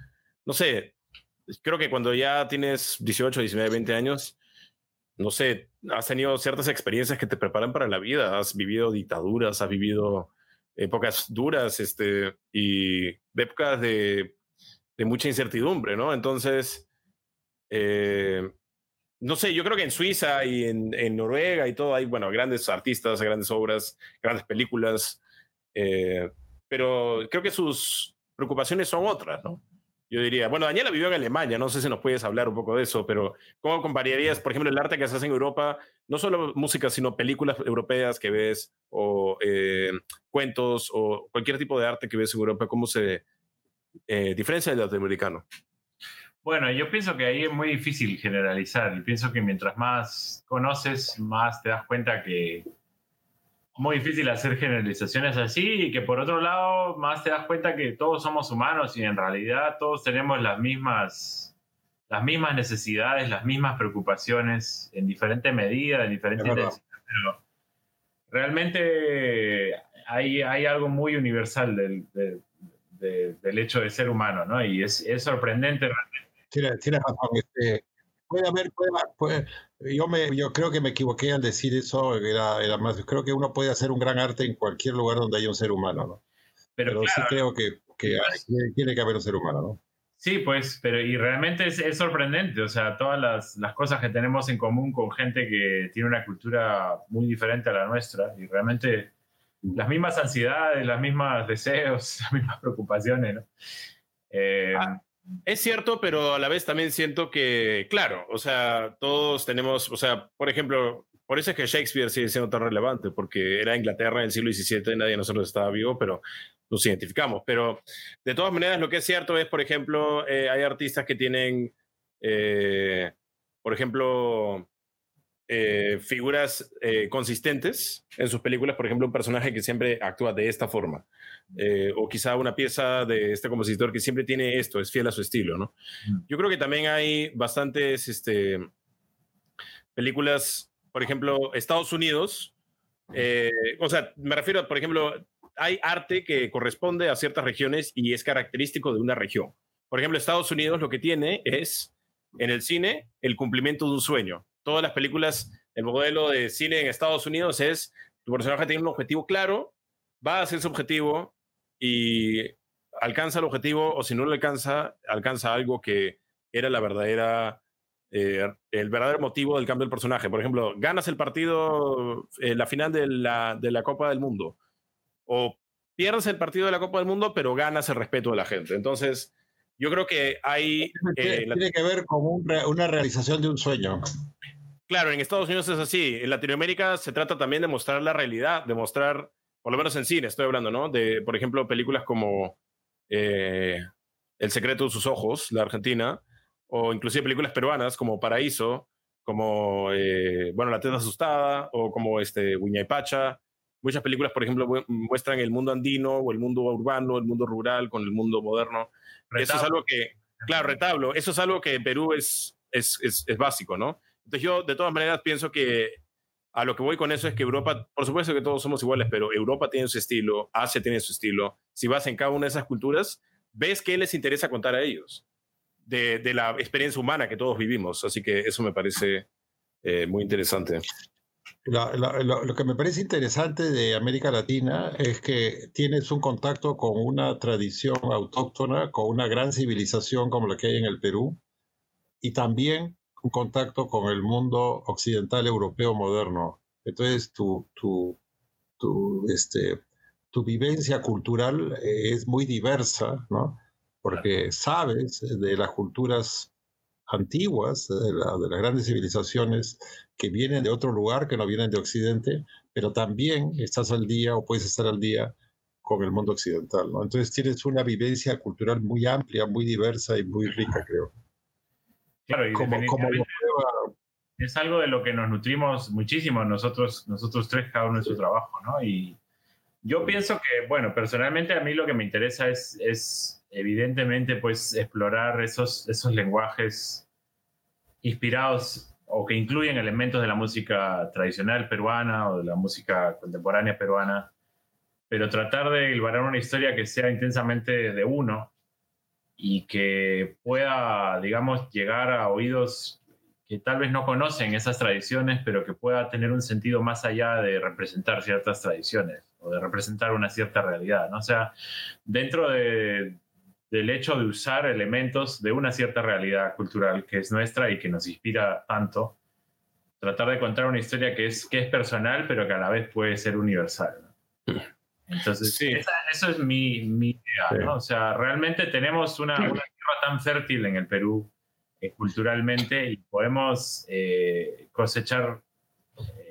no sé, creo que cuando ya tienes 18, 19, 20 años, no sé, has tenido ciertas experiencias que te preparan para la vida, has vivido dictaduras, has vivido épocas duras este, y épocas de, mucha incertidumbre, ¿no? Entonces, eh, no sé, yo creo que en Suiza y en, en, Noruega y todo hay, bueno, grandes artistas, grandes obras, grandes películas, eh, pero creo que sus preocupaciones son otras, ¿no? Yo diría, bueno, Daniela vivió en Alemania, no sé si nos puedes hablar un poco de eso, pero ¿cómo compararías, por ejemplo, el arte que se hace en Europa, no solo música, sino películas europeas que ves, o eh, cuentos, o cualquier tipo de arte que ves en Europa, cómo se eh, diferencia del latinoamericano? Bueno, yo pienso que ahí es muy difícil generalizar, y pienso que mientras más conoces, más te das cuenta que muy difícil hacer generalizaciones así y que por otro lado más te das cuenta que todos somos humanos y en realidad todos tenemos las mismas las mismas necesidades, las mismas preocupaciones en diferente medida, en diferente intensidad, pero realmente hay, hay algo muy universal del, del, hecho de ser humano, ¿no? Y es, es sorprendente realmente. Tienes, razón. Este, puede haber, puede, yo, me, yo creo que me equivoqué al decir eso, era, era más, creo que uno puede hacer un gran arte en cualquier lugar donde haya un ser humano, ¿no? Pero, sí creo que, que tiene que haber un ser humano, ¿no? Sí, pues, pero y realmente es, es sorprendente, o sea, todas las, las, cosas que tenemos en común con gente que tiene una cultura muy diferente a la nuestra y realmente las mismas ansiedades, las mismas deseos, las mismas preocupaciones, ¿no? Eh, ah, es cierto, pero a la vez también siento que, claro, o sea, todos tenemos, o sea, por ejemplo, por eso es que Shakespeare sigue siendo tan relevante, porque era Inglaterra en el siglo XVII, nadie de nosotros estaba vivo, pero nos identificamos. Pero de todas maneras, lo que es cierto es, por ejemplo, eh, hay artistas que tienen, eh, por ejemplo, eh, figuras eh, consistentes en sus películas, por ejemplo, un personaje que siempre actúa de esta forma, eh, o quizá una pieza de este compositor que siempre tiene esto, es fiel a su estilo, ¿no? Mm. Yo creo que también hay bastantes este, películas, por ejemplo, Estados Unidos, o sea, me refiero, por ejemplo, hay arte que corresponde a ciertas regiones y es característico de una región. Por ejemplo, Estados Unidos lo que tiene es en el cine el cumplimiento de un sueño todas las películas, el modelo de cine en Estados Unidos es, tu personaje tiene un objetivo claro, va a ser su objetivo y alcanza el objetivo o si no lo alcanza, alcanza algo que era la verdadera, eh, el verdadero motivo del cambio del personaje. Por ejemplo, ganas el partido, en la final de la, de la Copa del Mundo o pierdes el partido de la Copa del Mundo, pero ganas el respeto de la gente. Entonces, yo creo que hay... Eh, tiene, que ver con una realización de un sueño. Claro, en Estados Unidos es así. En Latinoamérica se trata también de mostrar la realidad, de mostrar, por lo menos en cine estoy hablando, ¿no? De, por ejemplo, películas como eh, El secreto de sus ojos, la Argentina, o inclusive películas peruanas como Paraíso, como, eh, bueno, La teta asustada, o como este, y Pacha, Muchas películas, por ejemplo, muestran el mundo andino o el mundo urbano, el mundo rural con el mundo moderno. Eso es algo que, claro, retablo, eso es algo que en Perú es, es, es, es básico, ¿no? Entonces yo de todas maneras pienso que a lo que voy con eso es que Europa, por supuesto que todos somos iguales, pero Europa tiene su estilo, Asia tiene su estilo. Si vas en cada una de esas culturas, ves qué les interesa contar a ellos de, la experiencia humana que todos vivimos. Así que eso me parece eh, muy interesante lo, que me parece interesante de América Latina es que tienes un contacto con una tradición autóctona, con una gran civilización como la que hay en el Perú, y también un contacto con el mundo occidental europeo moderno. Entonces, tu, tu, tu, este, tu vivencia cultural es muy diversa, ¿no? Porque sabes de las culturas antiguas, de, de, las grandes civilizaciones que vienen de otro lugar, que no vienen de Occidente, pero también estás al día o puedes estar al día con el mundo occidental. ¿no? Entonces tienes una vivencia cultural muy amplia, muy diversa y muy rica, creo. Claro, y como, es algo de lo que nos nutrimos muchísimo nosotros, nosotros tres, cada uno en su trabajo, ¿no? Y yo pienso que, bueno, personalmente a mí lo que me interesa es, es evidentemente, pues, explorar esos, esos lenguajes inspirados o que incluyen elementos de la música tradicional peruana o de la música contemporánea peruana, pero tratar de elaborar una historia que sea intensamente de uno y que pueda, digamos, llegar a oídos que tal vez no conocen esas tradiciones, pero que pueda tener un sentido más allá de representar ciertas tradiciones o de representar una cierta realidad, ¿no? O sea, dentro de, del hecho de usar elementos de una cierta realidad cultural que es nuestra y que nos inspira tanto, tratar de contar una historia que es, que es personal, pero que a la vez puede ser universal. Entonces, sí. eso es mi, mi idea, ¿no? O sea, realmente tenemos una, una, tierra tan fértil en el Perú eh, culturalmente y podemos eh, cosechar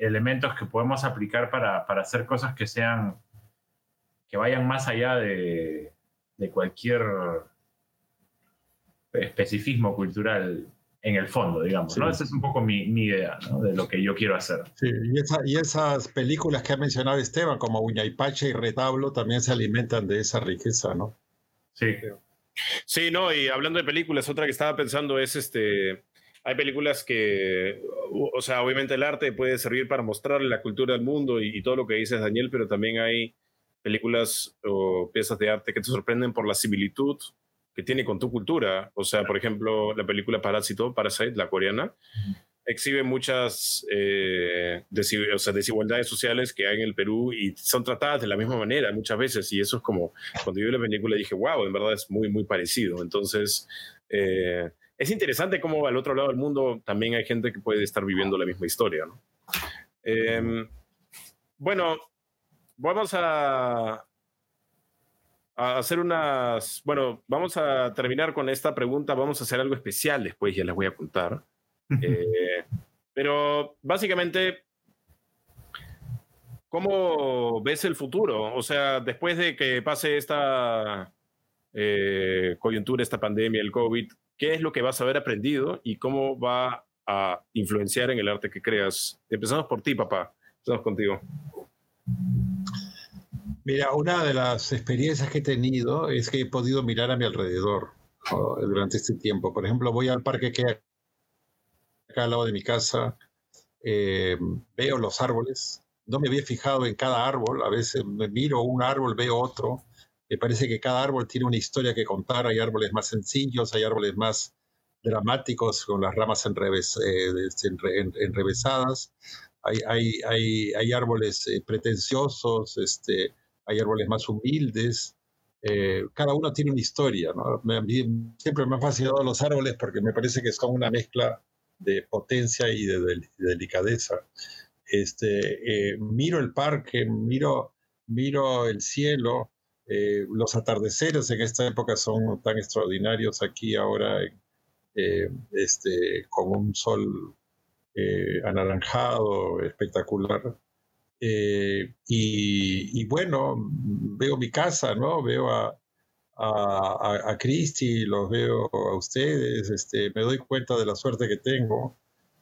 elementos que podemos aplicar para, para hacer cosas que sean, que vayan más allá de, de cualquier especificismo cultural en el fondo, digamos, ¿no? Esa es un poco mi, mi idea, ¿no? De lo que yo quiero hacer. Sí, y, esa, y esas películas que ha mencionado Esteban, como Uña y Pache y Retablo, también se alimentan de esa riqueza, ¿no? Sí. Sí, no, y hablando de películas, otra que estaba pensando es este... Hay películas que, o sea, obviamente el arte puede servir para mostrarle la cultura al mundo y, y todo lo que dices, Daniel, pero también hay películas o piezas de arte que te sorprenden por la similitud que tiene con tu cultura. O sea, por ejemplo, la película Parásito, Parasite, la coreana, exhibe muchas eh, desigualdades sociales que hay en el Perú y son tratadas de la misma manera muchas veces. Y eso es como, cuando yo vi la película dije, wow, en verdad es muy, muy parecido. Entonces, eh, es interesante cómo al otro lado del mundo también hay gente que puede estar viviendo la misma historia. ¿no? Em, bueno, vamos a, hacer unas, bueno, vamos a terminar con esta pregunta, vamos a hacer algo especial después, ya les voy a contar. Eh, pero básicamente, ¿cómo ves el futuro? O sea, después de que pase esta eh, coyuntura, esta pandemia, el COVID, ¿qué es lo que vas a haber aprendido y cómo va a influenciar en el arte que creas? Empezamos por ti, papá. Empezamos contigo. Mira, una de las experiencias que he tenido es que he podido mirar a mi alrededor durante este tiempo. Por ejemplo, voy al parque que hay acá al lado de mi casa, eh, veo los árboles, no me había fijado en cada árbol, a veces me miro un árbol, veo otro, me parece que cada árbol tiene una historia que contar, hay árboles más sencillos, hay árboles más dramáticos con las ramas eh, enrevesadas, hay, hay, hay, hay árboles eh, pretenciosos, este, hay árboles más humildes, eh, cada uno tiene una historia. ¿no? siempre me han fascinado los árboles porque me parece que son una mezcla de potencia y de, delicadeza. Este, eh, miro el parque, miro, miro el cielo, eh, los atardeceres en esta época son tan extraordinarios aquí ahora, este, con un sol anaranjado, espectacular. Eh, y, bueno, veo mi casa, ¿no? Veo a, a, a, Cristi, los veo a ustedes, este, me doy cuenta de la suerte que tengo,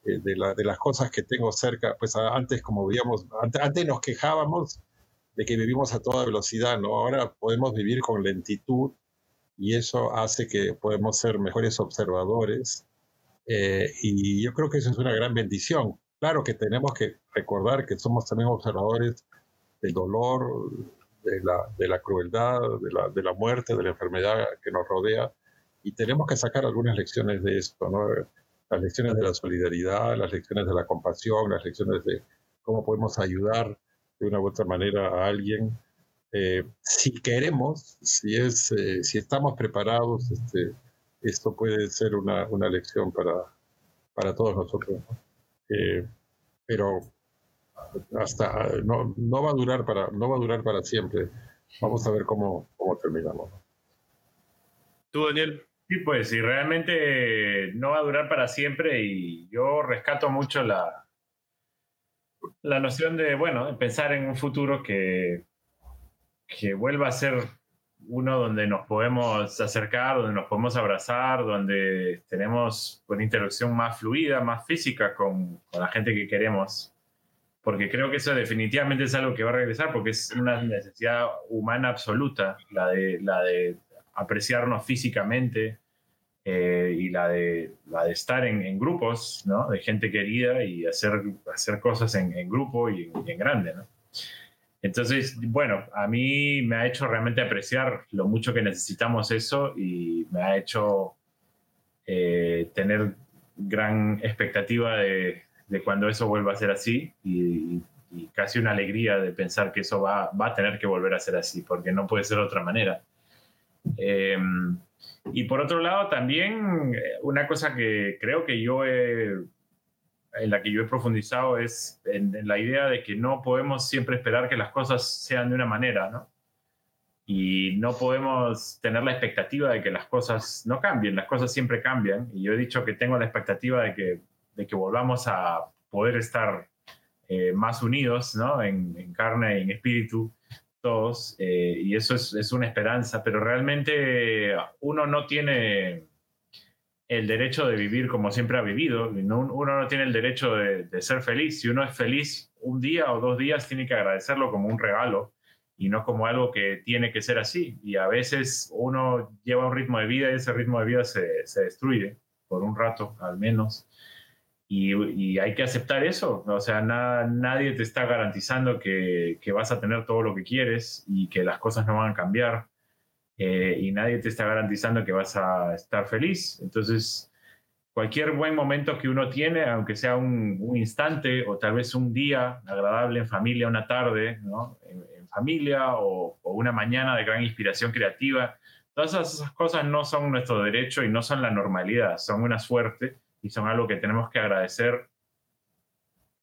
eh, de, la, de, las cosas que tengo cerca. Pues antes, como veíamos, antes, nos quejábamos de que vivimos a toda velocidad, ¿no? Ahora podemos vivir con lentitud y eso hace que podemos ser mejores observadores. Eh, y yo creo que eso es una gran bendición. Claro que tenemos que recordar que somos también observadores del dolor, de la, de la crueldad, de la, de la, muerte, de la enfermedad que nos rodea, y tenemos que sacar algunas lecciones de esto, ¿no? Las lecciones de la solidaridad, las lecciones de la compasión, las lecciones de cómo podemos ayudar de una u otra manera a alguien. Eh, si queremos, si, es, eh, si estamos preparados, este, esto puede ser una, una lección para, para todos nosotros. ¿no? Eh, pero hasta no, no, va a durar para no va a durar para siempre. Vamos a ver cómo, cómo terminamos. ¿Tú, Daniel? Sí, pues, y realmente no va a durar para siempre y yo rescato mucho la, la noción de, bueno, pensar en un futuro que, que vuelva a ser uno donde nos podemos acercar, donde nos podemos abrazar, donde tenemos una interacción más fluida, más física con, la gente que queremos. Porque creo que eso definitivamente es algo que va a regresar, porque es una necesidad humana absoluta, la de, la de apreciarnos físicamente eh, y la de, la de estar en, grupos ¿no? de gente querida y hacer, hacer cosas en, grupo y en, y en grande. ¿no? Entonces, bueno, a mí me ha hecho realmente apreciar lo mucho que necesitamos eso y me ha hecho eh, tener gran expectativa de, cuando eso vuelva a ser así y, casi una alegría de pensar que eso va, va, a tener que volver a ser así, porque no puede ser de otra manera. Em, y por otro lado, también eh, una cosa que creo que yo he en la que yo he profundizado es en, la idea de que no podemos siempre esperar que las cosas sean de una manera, ¿no? Y no podemos tener la expectativa de que las cosas no cambien, las cosas siempre cambian. Y yo he dicho que tengo la expectativa de que, de que volvamos a poder estar eh, más unidos, ¿no? En, carne y en espíritu, todos. Eh, y eso es, es una esperanza, pero realmente uno no tiene el derecho de vivir como siempre ha vivido. uno no tiene el derecho de, ser feliz. Si uno es feliz un día o dos días, tiene que agradecerlo como un regalo y no como algo que tiene que ser así. Y a veces uno lleva un ritmo de vida y ese ritmo de vida se, destruye por un rato al menos. Y, hay que aceptar eso. O sea, nadie te está garantizando que, que vas a tener todo lo que quieres y que las cosas no van a cambiar eh, y nadie te está garantizando que vas a estar feliz. Entonces, cualquier buen momento que uno tiene, aunque sea un, instante o tal vez un día agradable en familia, una tarde, ¿no? en, familia o, una mañana de gran inspiración creativa, todas esas cosas no son nuestro derecho y no son la normalidad, son una suerte y son algo que tenemos que agradecer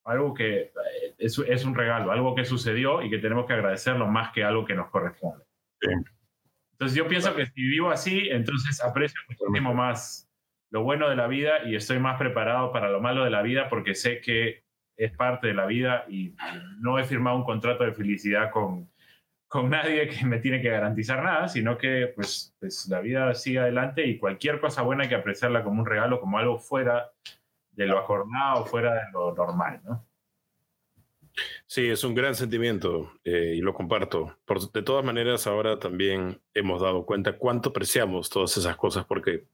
algo que eh, es, es, un regalo, algo que sucedió y que tenemos que agradecerlo más que algo que nos corresponde. Sí. Entonces yo pienso que si vivo así, entonces aprecio muchísimo más lo bueno de la vida y estoy más preparado para lo malo de la vida porque sé que es parte de la vida y no he firmado un contrato de felicidad con, con nadie que me tiene que garantizar nada, sino que pues, pues la vida sigue adelante y cualquier cosa buena hay que apreciarla como un regalo, como algo fuera de lo acordado, fuera de lo normal, ¿no? Sí, es un gran sentimiento eh, y lo comparto. De todas maneras, ahora también hemos dado cuenta cuánto apreciamos todas esas cosas porque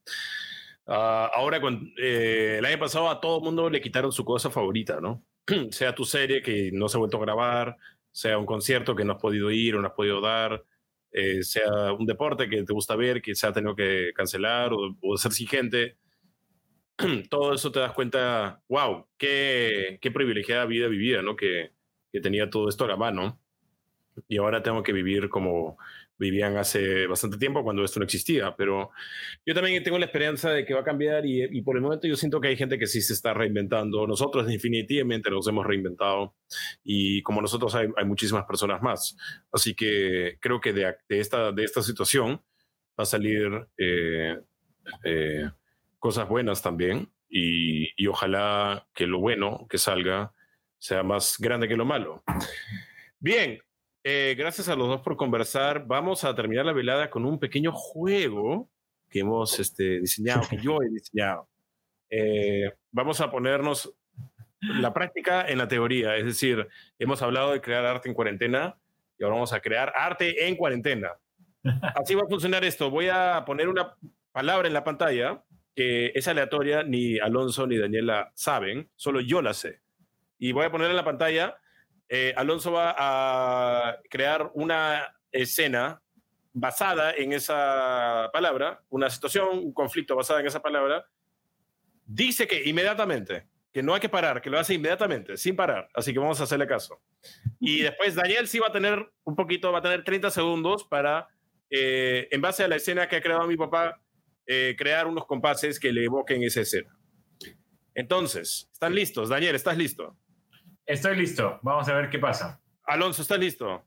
uh, ahora, eh, el año pasado a todo el mundo le quitaron su cosa favorita, ¿no? sea tu serie que no se ha vuelto a grabar, sea un concierto que no has podido ir o no has podido dar, eh, sea un deporte que te gusta ver, que se ha tenido que cancelar o, o ser exigente. todo eso te das cuenta, wow, qué, qué privilegiada vida vivida, ¿no? Que, que tenía todo esto a la mano. y ahora tengo que vivir como vivían hace bastante tiempo cuando esto no existía, pero yo también tengo la esperanza de que va a cambiar y, por el momento yo siento que hay gente que sí se está reinventando. Nosotros definitivamente nos hemos reinventado y como nosotros hay, hay muchísimas personas más. Así que creo que de, de, esta, de esta situación va a salir eh, eh, cosas buenas también y, y ojalá que lo bueno que salga sea más grande que lo malo. Bien, eh, gracias a los dos por conversar. Vamos a terminar la velada con un pequeño juego que hemos este, diseñado, que yo he diseñado. Eh, vamos a ponernos la práctica en la teoría, es decir, hemos hablado de crear arte en cuarentena y ahora vamos a crear arte en cuarentena. Así va a funcionar esto. Voy a poner una palabra en la pantalla que es aleatoria, ni Alonso ni Daniela saben, solo yo la sé. Y voy a poner en la pantalla eh, Alonso va a crear una escena basada en esa palabra, una situación, un conflicto basada en esa palabra. Dice que inmediatamente, que no hay que parar, que lo hace inmediatamente, sin parar. Así que vamos a hacerle caso. Y después Daniel sí va a tener un poquito, va a tener 30 segundos para, eh, en base a la escena que ha creado mi papá, eh, crear unos compases que le evoquen esa escena. Entonces, ¿están listos? Daniel, ¿estás listo? Estoy listo. Vamos a ver qué pasa. Alonso, ¿estás listo?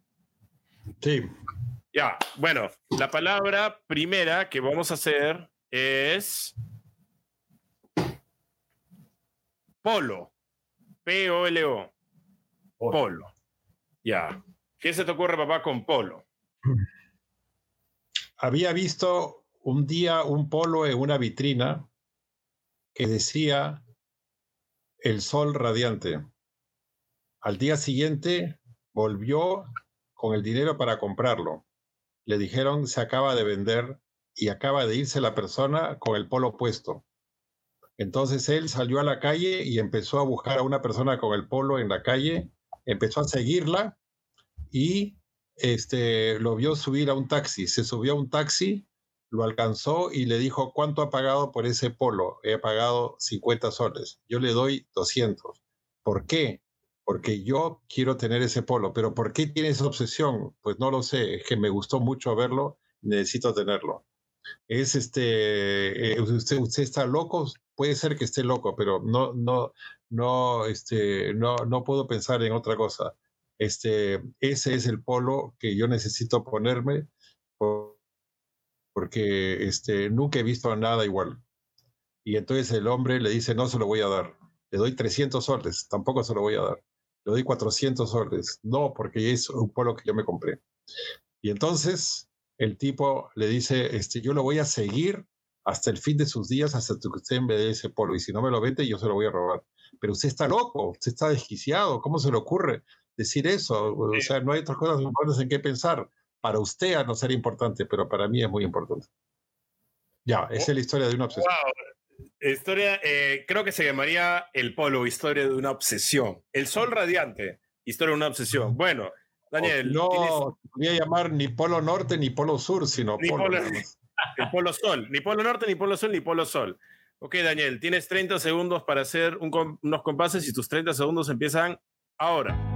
Sí. Ya, bueno, la palabra primera que vamos a hacer es polo. P-O-L-O. Polo. polo. Ya. ¿Qué se te ocurre, papá, con polo? Había visto un día un polo en una vitrina que decía el sol radiante. Al día siguiente volvió con el dinero para comprarlo. Le dijeron se acaba de vender y acaba de irse la persona con el polo puesto. Entonces él salió a la calle y empezó a buscar a una persona con el polo en la calle, empezó a seguirla y este, lo vio subir a un taxi. Se subió a un taxi, lo alcanzó y le dijo, ¿cuánto ha pagado por ese polo? He pagado 50 soles. Yo le doy 200. ¿Por qué? porque yo quiero tener ese polo, pero ¿por qué tiene esa obsesión? Pues no lo sé, es que me gustó mucho verlo, necesito tenerlo. Es este, eh, usted, usted está loco, puede ser que esté loco, pero no, no, no, este, no, no puedo pensar en otra cosa. Este, ese es el polo que yo necesito ponerme porque este, nunca he visto nada igual. Y entonces el hombre le dice, no se lo voy a dar. Le doy 300 soles, tampoco se lo voy a dar le doy 400 soles. No, porque es un polo que yo me compré. Y entonces el tipo le dice, este, yo lo voy a seguir hasta el fin de sus días, hasta que usted me dé ese polo. Y si no me lo vende, yo se lo voy a robar. Pero usted está loco, usted está desquiciado. ¿Cómo se le ocurre decir eso? O sea, no hay otras cosas en qué pensar. Para usted a no ser importante, pero para mí es muy importante. Ya, esa es la historia de una obsesión. Historia, eh, creo que se llamaría El Polo, historia de una obsesión. El Sol Radiante, historia de una obsesión. Bueno, Daniel. No, voy a llamar ni Polo Norte ni Polo Sur, sino Polo. el Polo Sol. Ni Polo Norte, ni Polo Sol, ni Polo Sol. Ok, Daniel, tienes 30 segundos para hacer unos compases y tus 30 segundos empiezan ahora.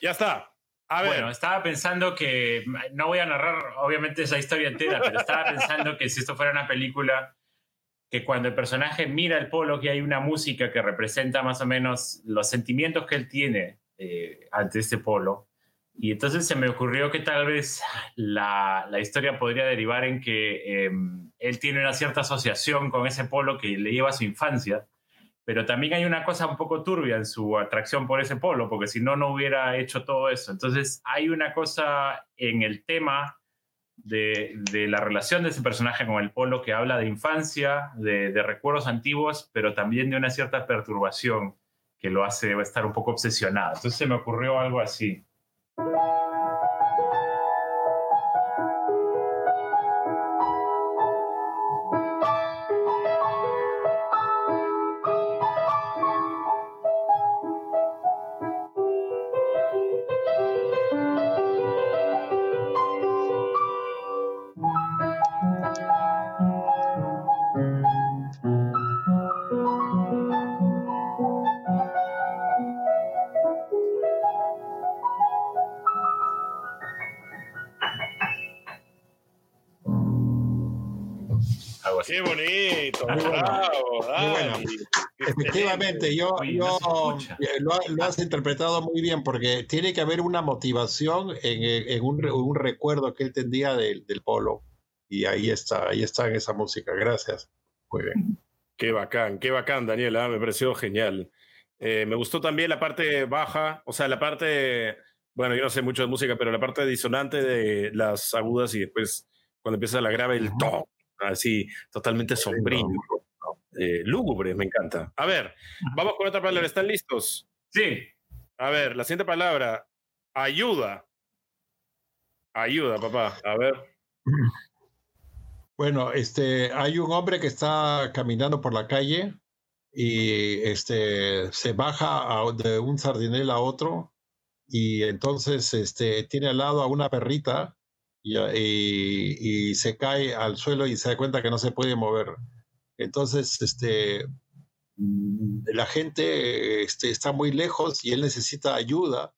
Ya está. A ver. Bueno, estaba pensando que, no voy a narrar obviamente esa historia entera, pero estaba pensando que si esto fuera una película, que cuando el personaje mira el polo, que hay una música que representa más o menos los sentimientos que él tiene eh, ante este polo. Y entonces se me ocurrió que tal vez la, la historia podría derivar en que em, él tiene una cierta asociación con ese polo que le lleva a su infancia pero también hay una cosa un poco turbia en su atracción por ese polo, porque si no, no hubiera hecho todo eso. Entonces, hay una cosa en el tema de, la relación de ese personaje con el polo que habla de infancia, de, de, recuerdos antiguos, pero también de una cierta perturbación que lo hace estar un poco obsesionado. Entonces, se me ocurrió algo así. Efectivamente, yo, yo eh, lo, lo has interpretado muy bien porque tiene que haber una motivación en, en un, un recuerdo que él tendría del, del polo. Y ahí está, ahí está en esa música. Gracias. Muy bien. Qué bacán, qué bacán, Daniela, me pareció genial. Eh, me gustó también la parte baja, o sea, la parte, bueno, yo no sé mucho de música, pero la parte disonante de las agudas y después cuando empieza la grave, el to, así, totalmente sombrío, eh, lúgubre, me encanta. A ver, vamos con otra palabra, ¿están listos? Sí, A ver, la siguiente palabra, ayuda. Ayuda, papá, a ver. Bueno, este, hay un hombre que está caminando por la calle y este, se baja a- de un sardinel a otro y entonces este, tiene al lado a una perrita y, y- y se cae al suelo y se da cuenta que no se puede mover. Entonces, este, la gente este, está muy lejos y él necesita ayuda,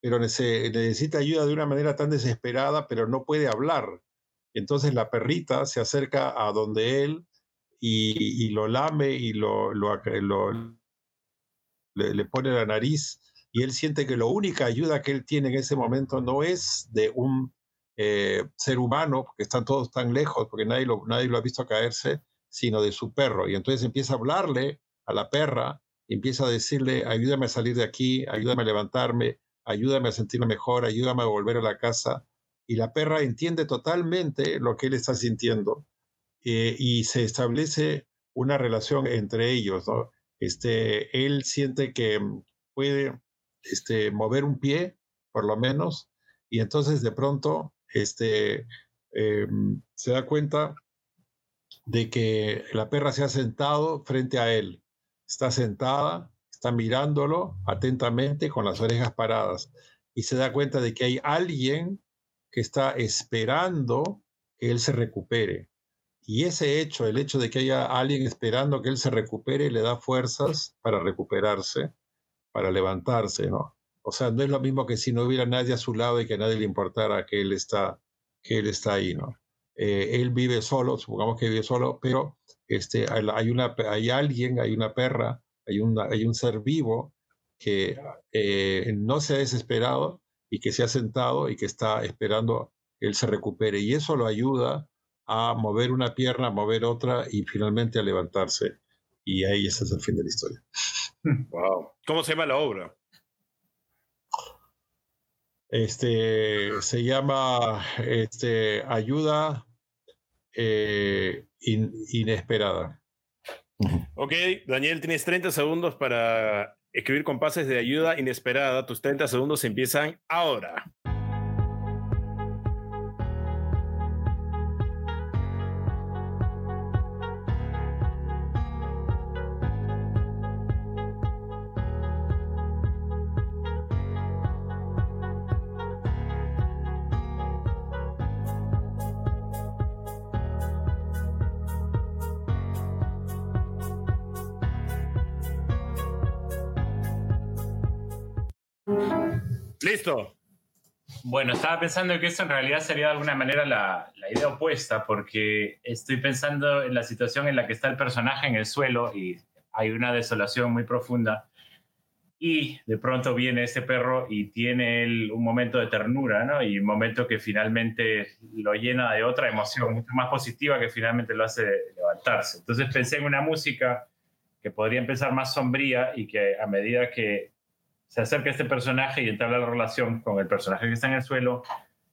pero nece- necesita ayuda de una manera tan desesperada, pero no puede hablar. Entonces la perrita se acerca a donde él y, y lo lame y lo, lo le, le pone la nariz y él siente que la única ayuda que él tiene en ese momento no es de un eh, ser humano, porque están todos tan lejos, porque nadie nadie lo ha visto caerse, sino de su perro. Y entonces empieza a hablarle a la perra, empieza a decirle, ayúdame a salir de aquí, ayúdame a levantarme, ayúdame a sentirme mejor, ayúdame a volver a la casa. Y la perra entiende totalmente lo que él está sintiendo eh, y se establece una relación entre ellos. Este, él siente que puede este, mover un pie, por lo menos, y entonces de pronto este, eh, se da cuenta de que la perra se ha sentado frente a él. Está sentada, está mirándolo atentamente con las orejas paradas y se da cuenta de que hay alguien que está esperando que él se recupere. Y ese hecho, el hecho de que haya alguien esperando que él se recupere, le da fuerzas para recuperarse, para levantarse, ¿no? O sea, no es lo mismo que si no hubiera nadie a su lado y que a nadie le importara que él está, que él está ahí, ¿no? Eh, él vive solo, supongamos que vive solo, pero este, hay, una, hay alguien, hay una perra, hay, una, hay un ser vivo que eh, no se ha desesperado y que se ha sentado y que está esperando que él se recupere. Y eso lo ayuda a mover una pierna, a mover otra y finalmente a levantarse. Y ahí ese es el fin de la historia. Wow. ¿Cómo se llama la obra? Este se llama este, Ayuda eh, in, Inesperada. Ok, Daniel, tienes 30 segundos para escribir compases de ayuda inesperada. Tus 30 segundos empiezan ahora. Listo. Bueno, estaba pensando que eso en realidad sería de alguna manera la, la, idea opuesta, porque estoy pensando en la situación en la que está el personaje en el suelo y hay una desolación muy profunda. Y de pronto viene ese perro y tiene él un momento de ternura, ¿no? Y un momento que finalmente lo llena de otra emoción mucho más positiva que finalmente lo hace levantarse. Entonces pensé en una música que podría empezar más sombría y que a medida que se acerca este personaje y entabla la relación con el personaje que está en el suelo,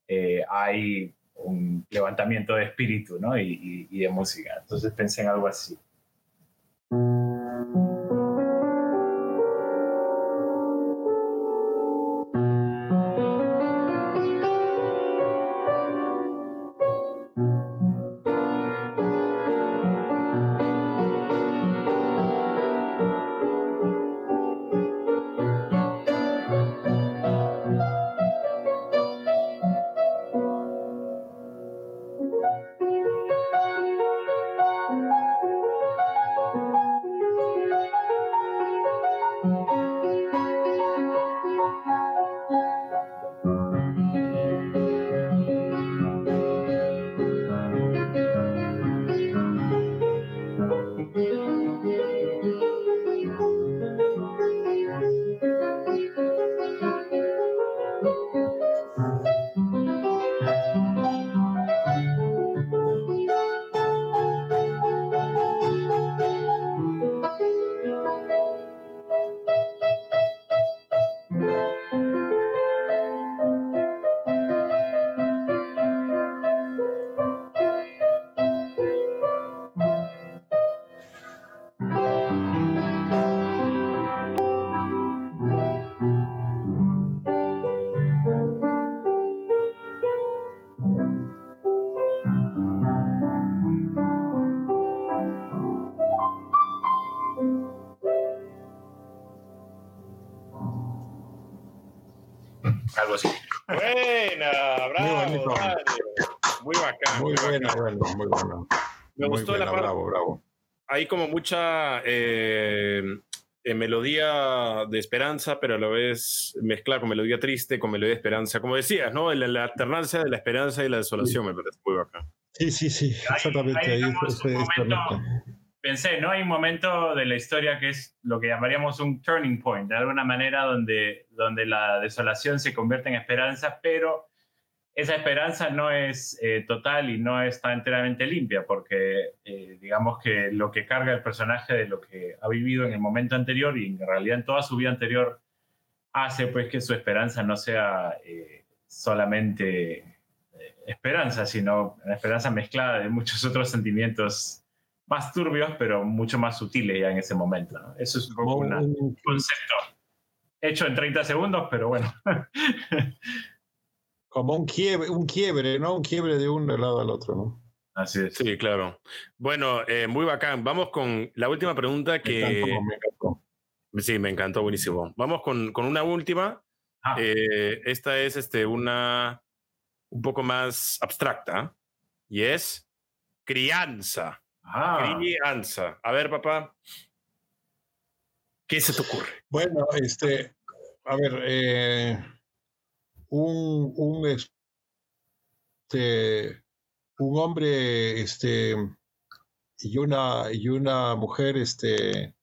eh, hay un levantamiento de espíritu ¿no? y, y, de música. Entonces pensé en algo así. Bravo, muy, muy bacán. Muy, buena, bueno, muy bueno. Me gustó la parte. Bravo, bravo. Hay como mucha eh, eh, melodía de esperanza, pero a la vez mezclar con melodía triste, con melodía de esperanza. Como decías, ¿no? La, la alternancia de la esperanza y la desolación me parece muy bacán. Sí, sí, sí, exactamente. Ahí, pensé, ¿no? Hay un momento de la historia que es lo que llamaríamos un turning point, de alguna manera donde, donde la desolación se convierte en esperanza, pero esa esperanza no es eh, total y no está enteramente limpia, porque eh, digamos que lo que carga el personaje de lo que ha vivido en el momento anterior y en realidad en toda su vida anterior hace pues que su esperanza no sea eh, solamente esperanza, sino una esperanza mezclada de muchos otros sentimientos más turbios, pero mucho más sutiles ya en ese momento. Eso es un poco un concepto hecho en 30 segundos, pero bueno. Como un quiebre, un quiebre, ¿no? Un quiebre de un lado al otro, ¿no? Así es. Sí, claro. Bueno, eh, muy bacán. Vamos con la última pregunta que... Me encantó, me encantó. Sí, me encantó, buenísimo. Vamos con, con una última. Ah. Eh, esta es este, una un poco más abstracta y es crianza. Ah. Crianza. A ver, papá, ¿qué se te ocurre? Bueno, este, a ver, eh, un, un, este, un hombre, este, y una, y una mujer, este,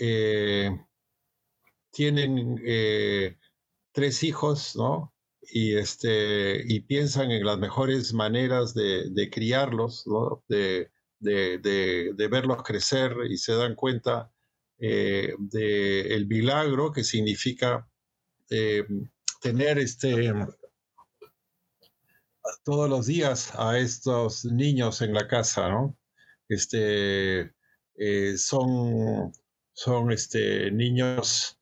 eh, tienen eh, tres hijos, ¿no? y, este, y piensan en las mejores maneras de, de criarlos, ¿no? de, de, de, verlos crecer y se dan cuenta eh, del milagro que significa eh, tener este, todos los días a estos niños en la casa, ¿no? Este, eh, son, son este, niños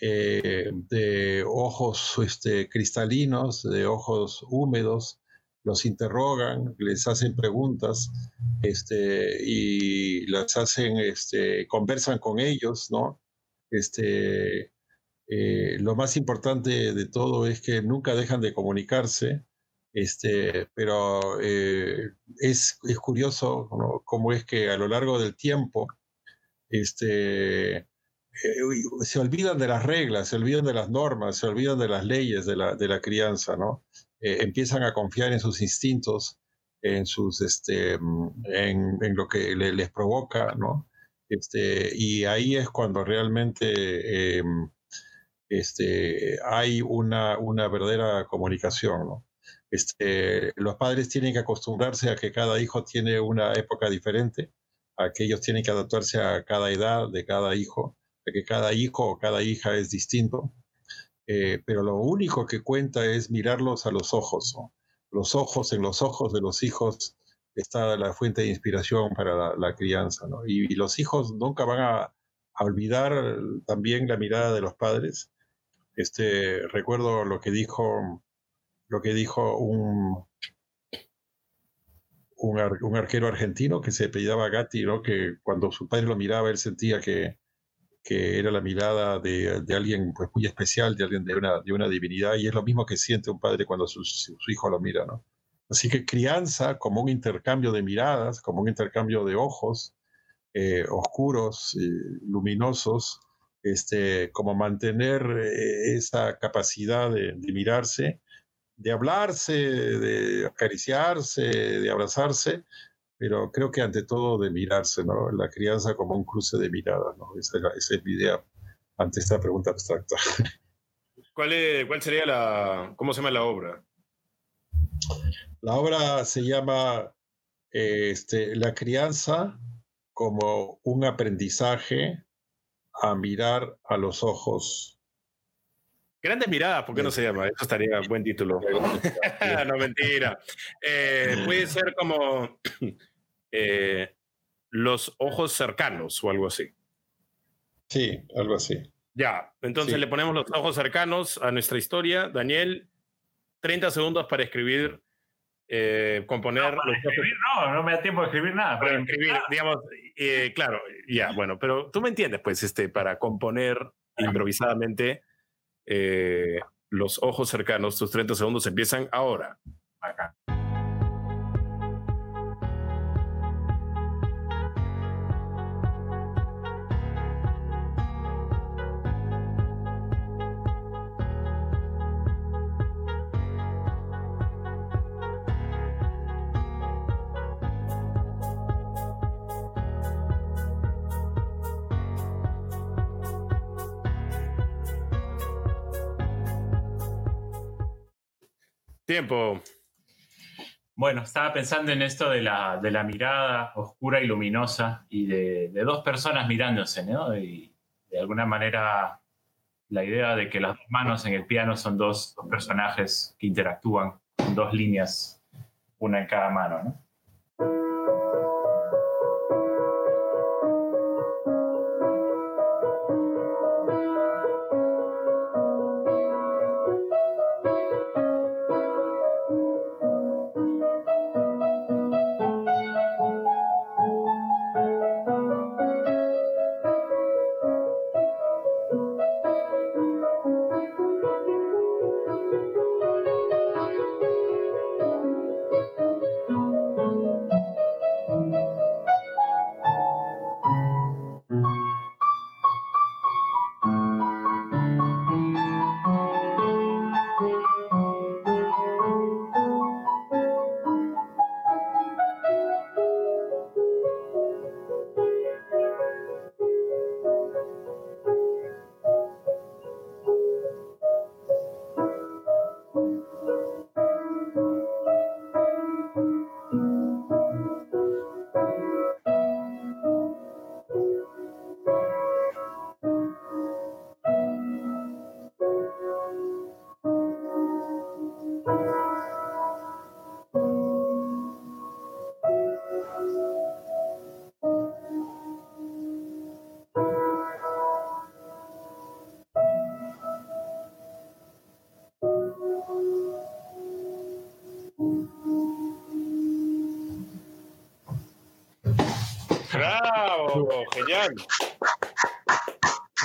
eh, de ojos este, cristalinos, de ojos húmedos, los interrogan, les hacen preguntas este, y las hacen, este, conversan con ellos, ¿no? Este, eh, lo más importante de todo es que nunca dejan de comunicarse, este, pero eh, es, es, curioso cómo es que a lo largo del tiempo, este, eh, se olvidan de las reglas, se olvidan de las normas, se olvidan de las leyes de la, de la crianza, ¿no? Eh, empiezan a confiar en sus instintos, en, sus, este, en, en lo que les provoca, ¿no? Este, y ahí es cuando realmente em, este, hay una, una verdadera comunicación. Este, los padres tienen que acostumbrarse a que cada hijo tiene una época diferente, a que ellos tienen que adaptarse a cada edad de cada hijo, que cada hijo o cada hija es distinto, eh, pero lo único que cuenta es mirarlos a los ojos. Los ojos, en los ojos de los hijos está la fuente de inspiración para la, crianza. Y, los hijos nunca van a, olvidar también la mirada de los padres. Este, recuerdo lo que dijo, lo que dijo un, un, arquero argentino que se apellidaba Gatti, ¿no? que cuando su padre lo miraba él sentía que, que era la mirada de, alguien pues, muy especial, de alguien de una, de una divinidad, y es lo mismo que siente un padre cuando su, hijo lo mira, ¿no? Así que crianza como un intercambio de miradas, como un intercambio de ojos eh, oscuros, luminosos, este, como mantener eh, esa capacidad de, de mirarse, de hablarse, de acariciarse, de abrazarse, pero creo que ante todo de mirarse, ¿no? La crianza como un cruce de miradas, ¿no? Esa es, mi idea ante esta pregunta abstracta. ¿Cuál, ¿Cuál sería la, cómo se llama la obra? La obra se llama este, La crianza como un aprendizaje a mirar a los ojos. Grandes miradas, ¿por qué no se llama? Eso estaría buen título. no, mentira. Eh, puede ser como eh, los ojos cercanos o algo así. Sí, algo así. Ya, entonces le ponemos los ojos cercanos a nuestra historia. Daniel, 30 segundos para escribir, eh, componer. No, no, no me da tiempo de escribir nada. Para escribir, digamos, eh, claro, ya, bueno, pero tú me entiendes, pues, este, para componer improvisadamente los ojos cercanos. Tus 30 segundos empiezan ahora. Acá. Tiempo. Bueno, estaba pensando en esto de la, de la mirada oscura y luminosa y de, de, dos personas mirándose, ¿no? Y de alguna manera la idea de que las dos manos en el piano son dos, dos personajes que interactúan dos líneas, una en cada mano, ¿no?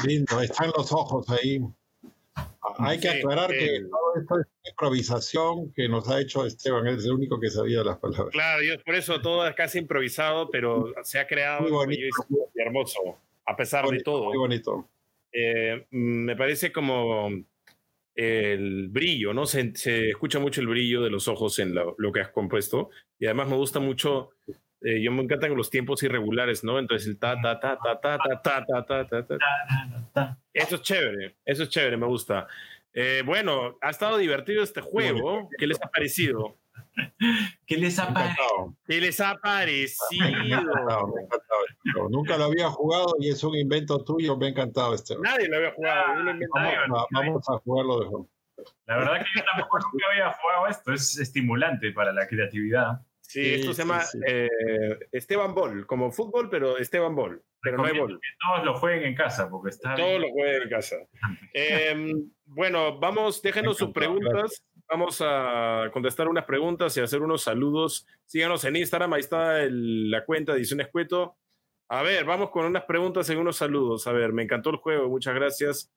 Lindo, están los ojos ahí. Hay que Sí, aclarar que eh. todo esto es improvisación que nos ha hecho Esteban, es el único que sabía las palabras. Claro, yo por eso todo es casi improvisado, pero se ha creado Muy bonito. muy hermoso, a pesar de Bonito, todo. Muy bonito. Eh, me parece como el brillo, ¿no? Se, se escucha mucho el brillo de los ojos en lo, lo que has compuesto. Y además me gusta mucho, eh, yo me encantan los tiempos irregulares, ¿no? Entonces el ta, ta, ta, ta, ta, ta, ta, ta, ta, ta, ta. Eso es chévere, eso es chévere, me gusta. Eh, bueno, ha estado divertido este juego. ¿Qué les ha parecido? ¿Qué les ha parecido? ¿Qué les ha Me ha parecido? encantado, me ha encantado este juego. Nunca lo había jugado y es un invento tuyo. Me ha encantado Esteban. Nadie lo había jugado. lo inventé. Vamos, a, vamos a jugarlo de. La verdad que yo tampoco nunca había jugado esto, es estimulante para la creatividad. Sí, Sí, esto se llama sí. eh, Esteban Ball, como fútbol, pero Esteban Ball. Pero no hay que todos lo jueguen en casa porque está Todos bien. lo juegan en casa. Eh, bueno, vamos, déjenos sus preguntas. Vamos a contestar unas preguntas y hacer unos saludos. Síganos en Instagram, ahí está el- la cuenta de Ediciones Cueto. A ver, vamos con unas preguntas y unos saludos. A ver, me encantó el juego, muchas gracias.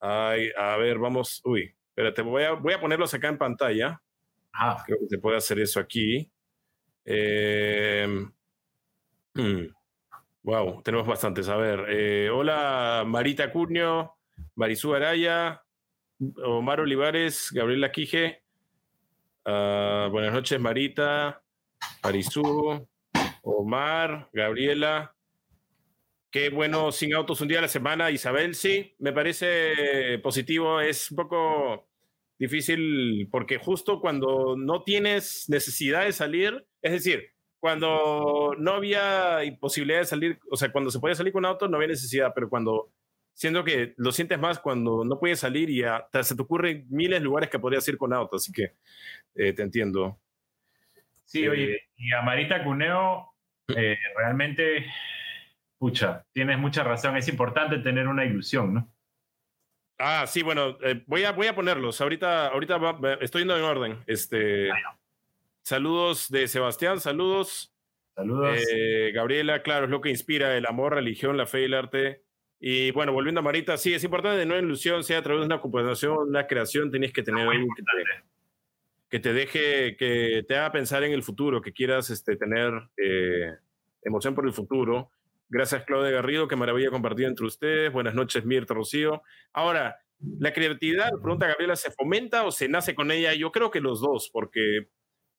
Ay, a ver, vamos. Uy, espérate, voy a, voy a ponerlos acá en pantalla. Ah, Creo que se puede hacer eso aquí. Eh, hmm, wow, tenemos bastantes. A ver, eh, hola Marita Cuño, Marisú Araya, Omar Olivares, Gabriela Quije. Ah, buenas noches, Marita, Marisú, Omar, Gabriela. Qué bueno, sin autos un día a la semana. Isabel, sí, me parece positivo. Es un poco difícil porque justo cuando no tienes necesidad de salir, es decir, cuando no había posibilidad de salir, o sea, cuando se podía salir con auto no había necesidad, pero cuando siento que lo sientes más cuando no puedes salir y hasta se te ocurren miles de lugares que podrías ir con auto, así que eh, te entiendo. sí, Eh, oye, y a Marita Cuneo, eh, realmente, pucha, tienes mucha razón, es importante tener una ilusión, ¿no? Ah, sí, bueno, eh, voy, a, voy a ponerlos. Ahorita, ahorita va- estoy yendo en orden. Este, saludos de Sebastián, saludos. Saludos. Eh, Gabriela, claro, es lo que inspira el amor, religión, la fe y el arte. Y bueno, volviendo a Marita, sí, es importante no ilusión, sea a través de una computación, una creación, tienes que tener algo que te, que te, deje, que te haga pensar en el futuro, que quieras este, tener eh, emoción por el futuro. Gracias, Claudia Garrido, qué maravilla compartir entre ustedes. Buenas noches, Mirta Rocío. Ahora, ¿la creatividad, pregunta Gabriela, se fomenta o se nace con ella? Yo creo que los dos, porque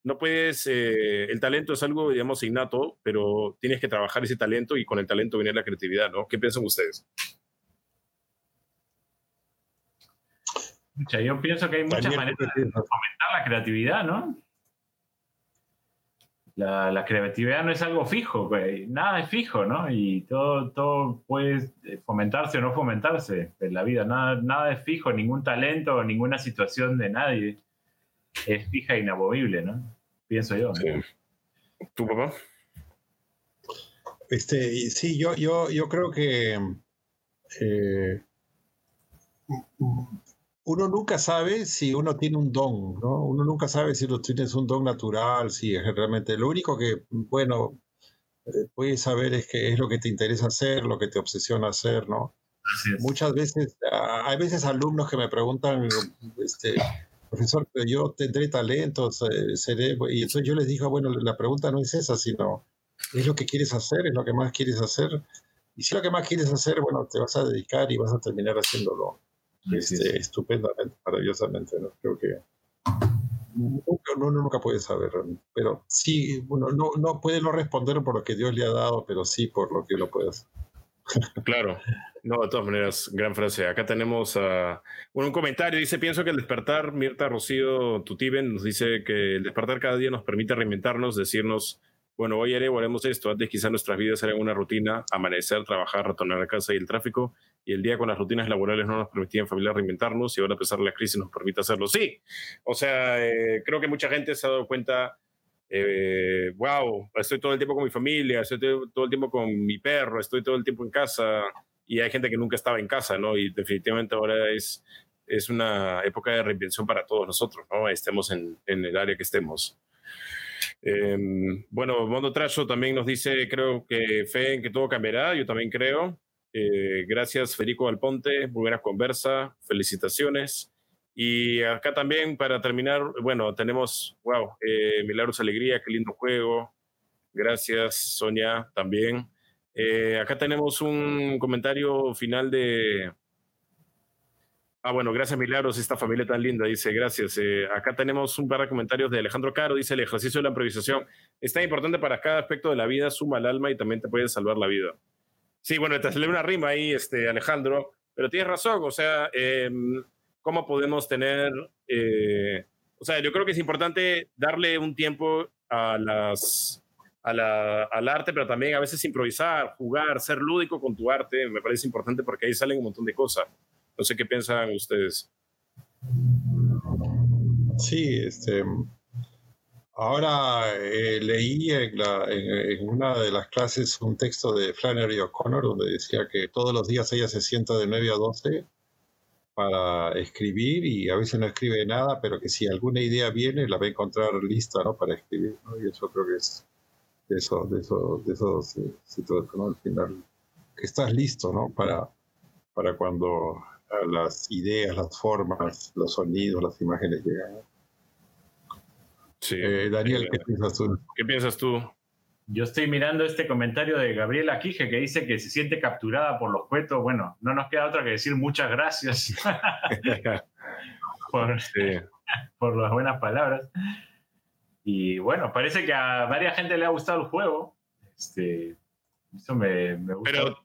no puedes, eh, el talento es algo, digamos, innato, pero tienes que trabajar ese talento y con el talento viene la creatividad, ¿no? ¿Qué piensan ustedes? Yo pienso que hay muchas maneras de fomentar la creatividad, ¿no? La, creatividad no es algo fijo, nada es fijo, ¿no? Y todo, todo puede fomentarse o no fomentarse en la vida, nada, nada es fijo, ningún talento, ninguna situación de nadie es fija e inamovible, ¿no? Pienso yo. ¿Tu papá? Este, sí, yo, yo, yo creo que eh, uno nunca sabe si uno tiene un don, ¿no? Uno nunca sabe si tú tienes un don natural, si es realmente lo único que, bueno, eh, puedes saber es que es lo que te interesa hacer, lo que te obsesiona hacer, ¿no? Muchas veces, hay veces alumnos que me preguntan, este, profesor, pero yo tendré talentos, seré, y entonces yo les digo, bueno, la pregunta no es esa, sino es lo que quieres hacer, es lo que más quieres hacer, y si lo que más quieres hacer, bueno, te vas a dedicar y vas a terminar haciéndolo este, estupendamente, maravillosamente, ¿no? Creo que uno nunca puede saber, pero sí, uno no, no puede no responder por lo que Dios le ha dado, pero sí por lo que uno puede hacer. Claro, no, de todas maneras, gran frase. Acá tenemos un comentario, dice, pienso que el despertar, Mirta Rocío Tutiben nos dice que el despertar cada día nos permite reinventarnos, decirnos, bueno, hoy haré o haremos esto, antes quizás nuestras vidas eran una rutina, amanecer, trabajar, retornar a casa y el tráfico, y el día con las rutinas laborales no nos permitían familia reinventarnos y ahora a pesar de la crisis nos permite hacerlo. Sí, o sea, eh, creo que mucha gente se ha dado cuenta eh, wow, estoy todo el tiempo con mi familia, estoy todo el tiempo con mi perro, estoy todo el tiempo en casa y hay gente que nunca estaba en casa, ¿no? Y definitivamente ahora es, es una época de reinvención para todos nosotros, ¿no? Estemos en, el área que estemos. Em, bueno, Mondo Tracho también nos dice, creo que fe en que todo cambiará, yo también creo. Eh, gracias Federico Alponte, muy buena conversa, felicitaciones. Y acá también, para terminar, bueno, tenemos, wow, eh, Milagros Alegría, qué lindo juego. Gracias, Sonia, también. Eh, acá tenemos un comentario final de... Ah, bueno, gracias Milagros, esta familia tan linda, dice, gracias. Eh, acá tenemos un par de comentarios de Alejandro Caro, dice, el ejercicio de la improvisación es tan importante para cada aspecto de la vida, suma el alma y también te puede salvar la vida. Sí, bueno, te sale una rima ahí, este, Alejandro, pero tienes razón, o sea, em, cómo podemos tener, eh, o sea, yo creo que es importante darle un tiempo a las, a la, al arte, pero también a veces improvisar, jugar, ser lúdico con tu arte, me parece importante porque ahí salen un montón de cosas. No sé qué piensan ustedes. Sí, este, ahora eh, leí en, en, una de las clases un texto de Flannery O'Connor donde decía que todos los días ella se sienta de 9 a 12 para escribir y a veces no escribe nada, pero que si alguna idea viene la va a encontrar lista ¿no? para escribir. ¿no? Y eso creo que es de eso, de eso, de eso ¿no? Al final, que estás listo ¿no? para, para cuando las ideas, las formas, los sonidos, las imágenes llegan. Sí. Eh, Daniel, ¿qué piensas tú? ¿Qué piensas tú? Yo estoy mirando este comentario de Gabriela Quije que dice que se siente capturada por los cuetos. Bueno, no nos queda otra que decir muchas gracias por, por, las buenas palabras. Y bueno, parece que a varias gente le ha gustado el juego. Este, eso me, me gusta. Pero,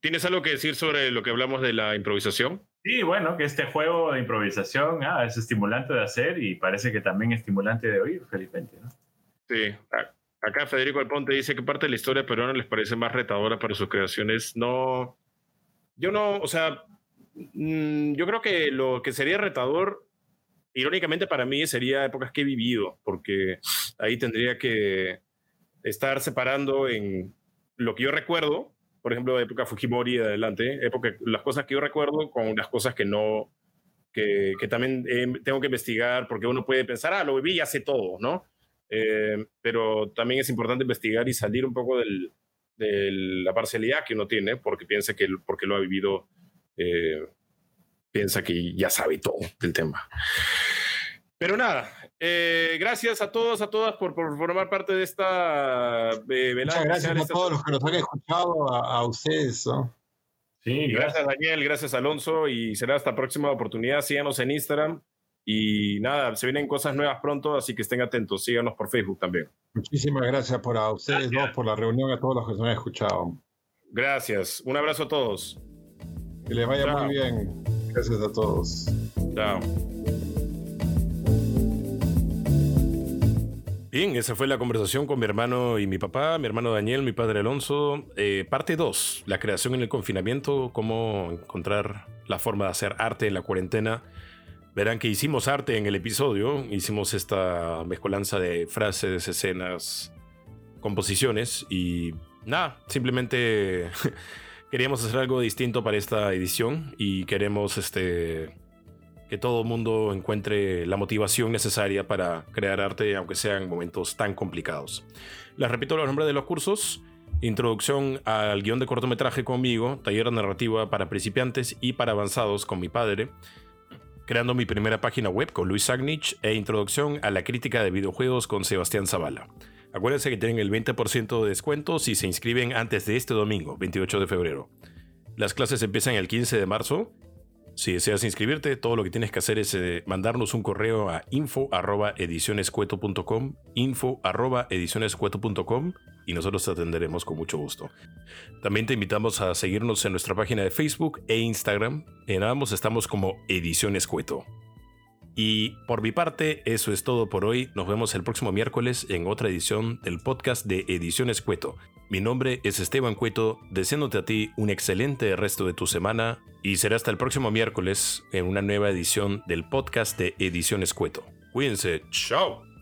¿tienes algo que decir sobre lo que hablamos de la improvisación? Sí, bueno, que este juego de improvisación ah, es estimulante de hacer y parece que también es estimulante de oír, felizmente. ¿no? Sí, Acá Federico Alponte dice que parte de la historia peruana les parece más retadora para sus creaciones. No, yo no, o sea, mm, yo creo que lo que sería retador, irónicamente para mí, sería épocas que he vivido, porque ahí tendría que estar separando en lo que yo recuerdo, por ejemplo, época Fujimori y adelante, época, las cosas que yo recuerdo con las cosas que no, que, que también tengo que investigar, porque uno puede pensar, ah, lo viví y hace todo, ¿no? Eh, pero también es importante investigar y salir un poco del, de la parcialidad que uno tiene, porque piensa que porque lo ha vivido, eh, piensa que ya sabe todo del tema. Pero nada, eh, gracias a todos, a todas por, formar parte de esta eh, velada. gracias a todos los que nos han escuchado, a, ustedes. Sí, gracias Daniel, gracias Alonso y será hasta próxima oportunidad. Síganos en Instagram y nada, se vienen cosas nuevas pronto, así que estén atentos. Síganos por Facebook también. Muchísimas gracias por a ustedes dos, por la reunión, a todos los que nos han escuchado. Gracias. Un abrazo a todos. Que les vaya muy bien. Gracias a todos. Chao. Bien, esa fue la conversación con mi hermano y mi papá, mi hermano Daniel, mi padre Alonso. Eh, parte 2, la creación en el confinamiento, cómo encontrar la forma de hacer arte en la cuarentena. Verán que hicimos arte en el episodio, hicimos esta mezcolanza de frases, escenas, composiciones y nada, simplemente queríamos hacer algo distinto para esta edición y queremos este, que todo el mundo encuentre la motivación necesaria para crear arte, aunque sean momentos tan complicados. Les repito los nombres de los cursos. Introducción al guion de cortometraje conmigo, taller de narrativa para principiantes y para avanzados con mi padre, creando mi primera página web con Luis Agnich e introducción a la crítica de videojuegos con Sebastián Zavala. Acuérdense que tienen el 20% de descuento si se inscriben antes de este domingo, 28 de febrero. Las clases empiezan el 15 de marzo. Si deseas inscribirte, todo lo que tienes que hacer es eh, mandarnos un correo a info@edicionescueto.com, info@edicionescueto.com y nosotros te atenderemos con mucho gusto. También te invitamos a seguirnos en nuestra página de Facebook e Instagram. En ambos estamos como Ediciones Cueto. Y por mi parte, eso es todo por hoy. Nos vemos el próximo miércoles en otra edición del podcast de Ediciones Cueto. Mi nombre es Esteban Cueto, deseándote a ti un excelente resto de tu semana y será hasta el próximo miércoles en una nueva edición del podcast de Ediciones Cueto. Cuídense, chao.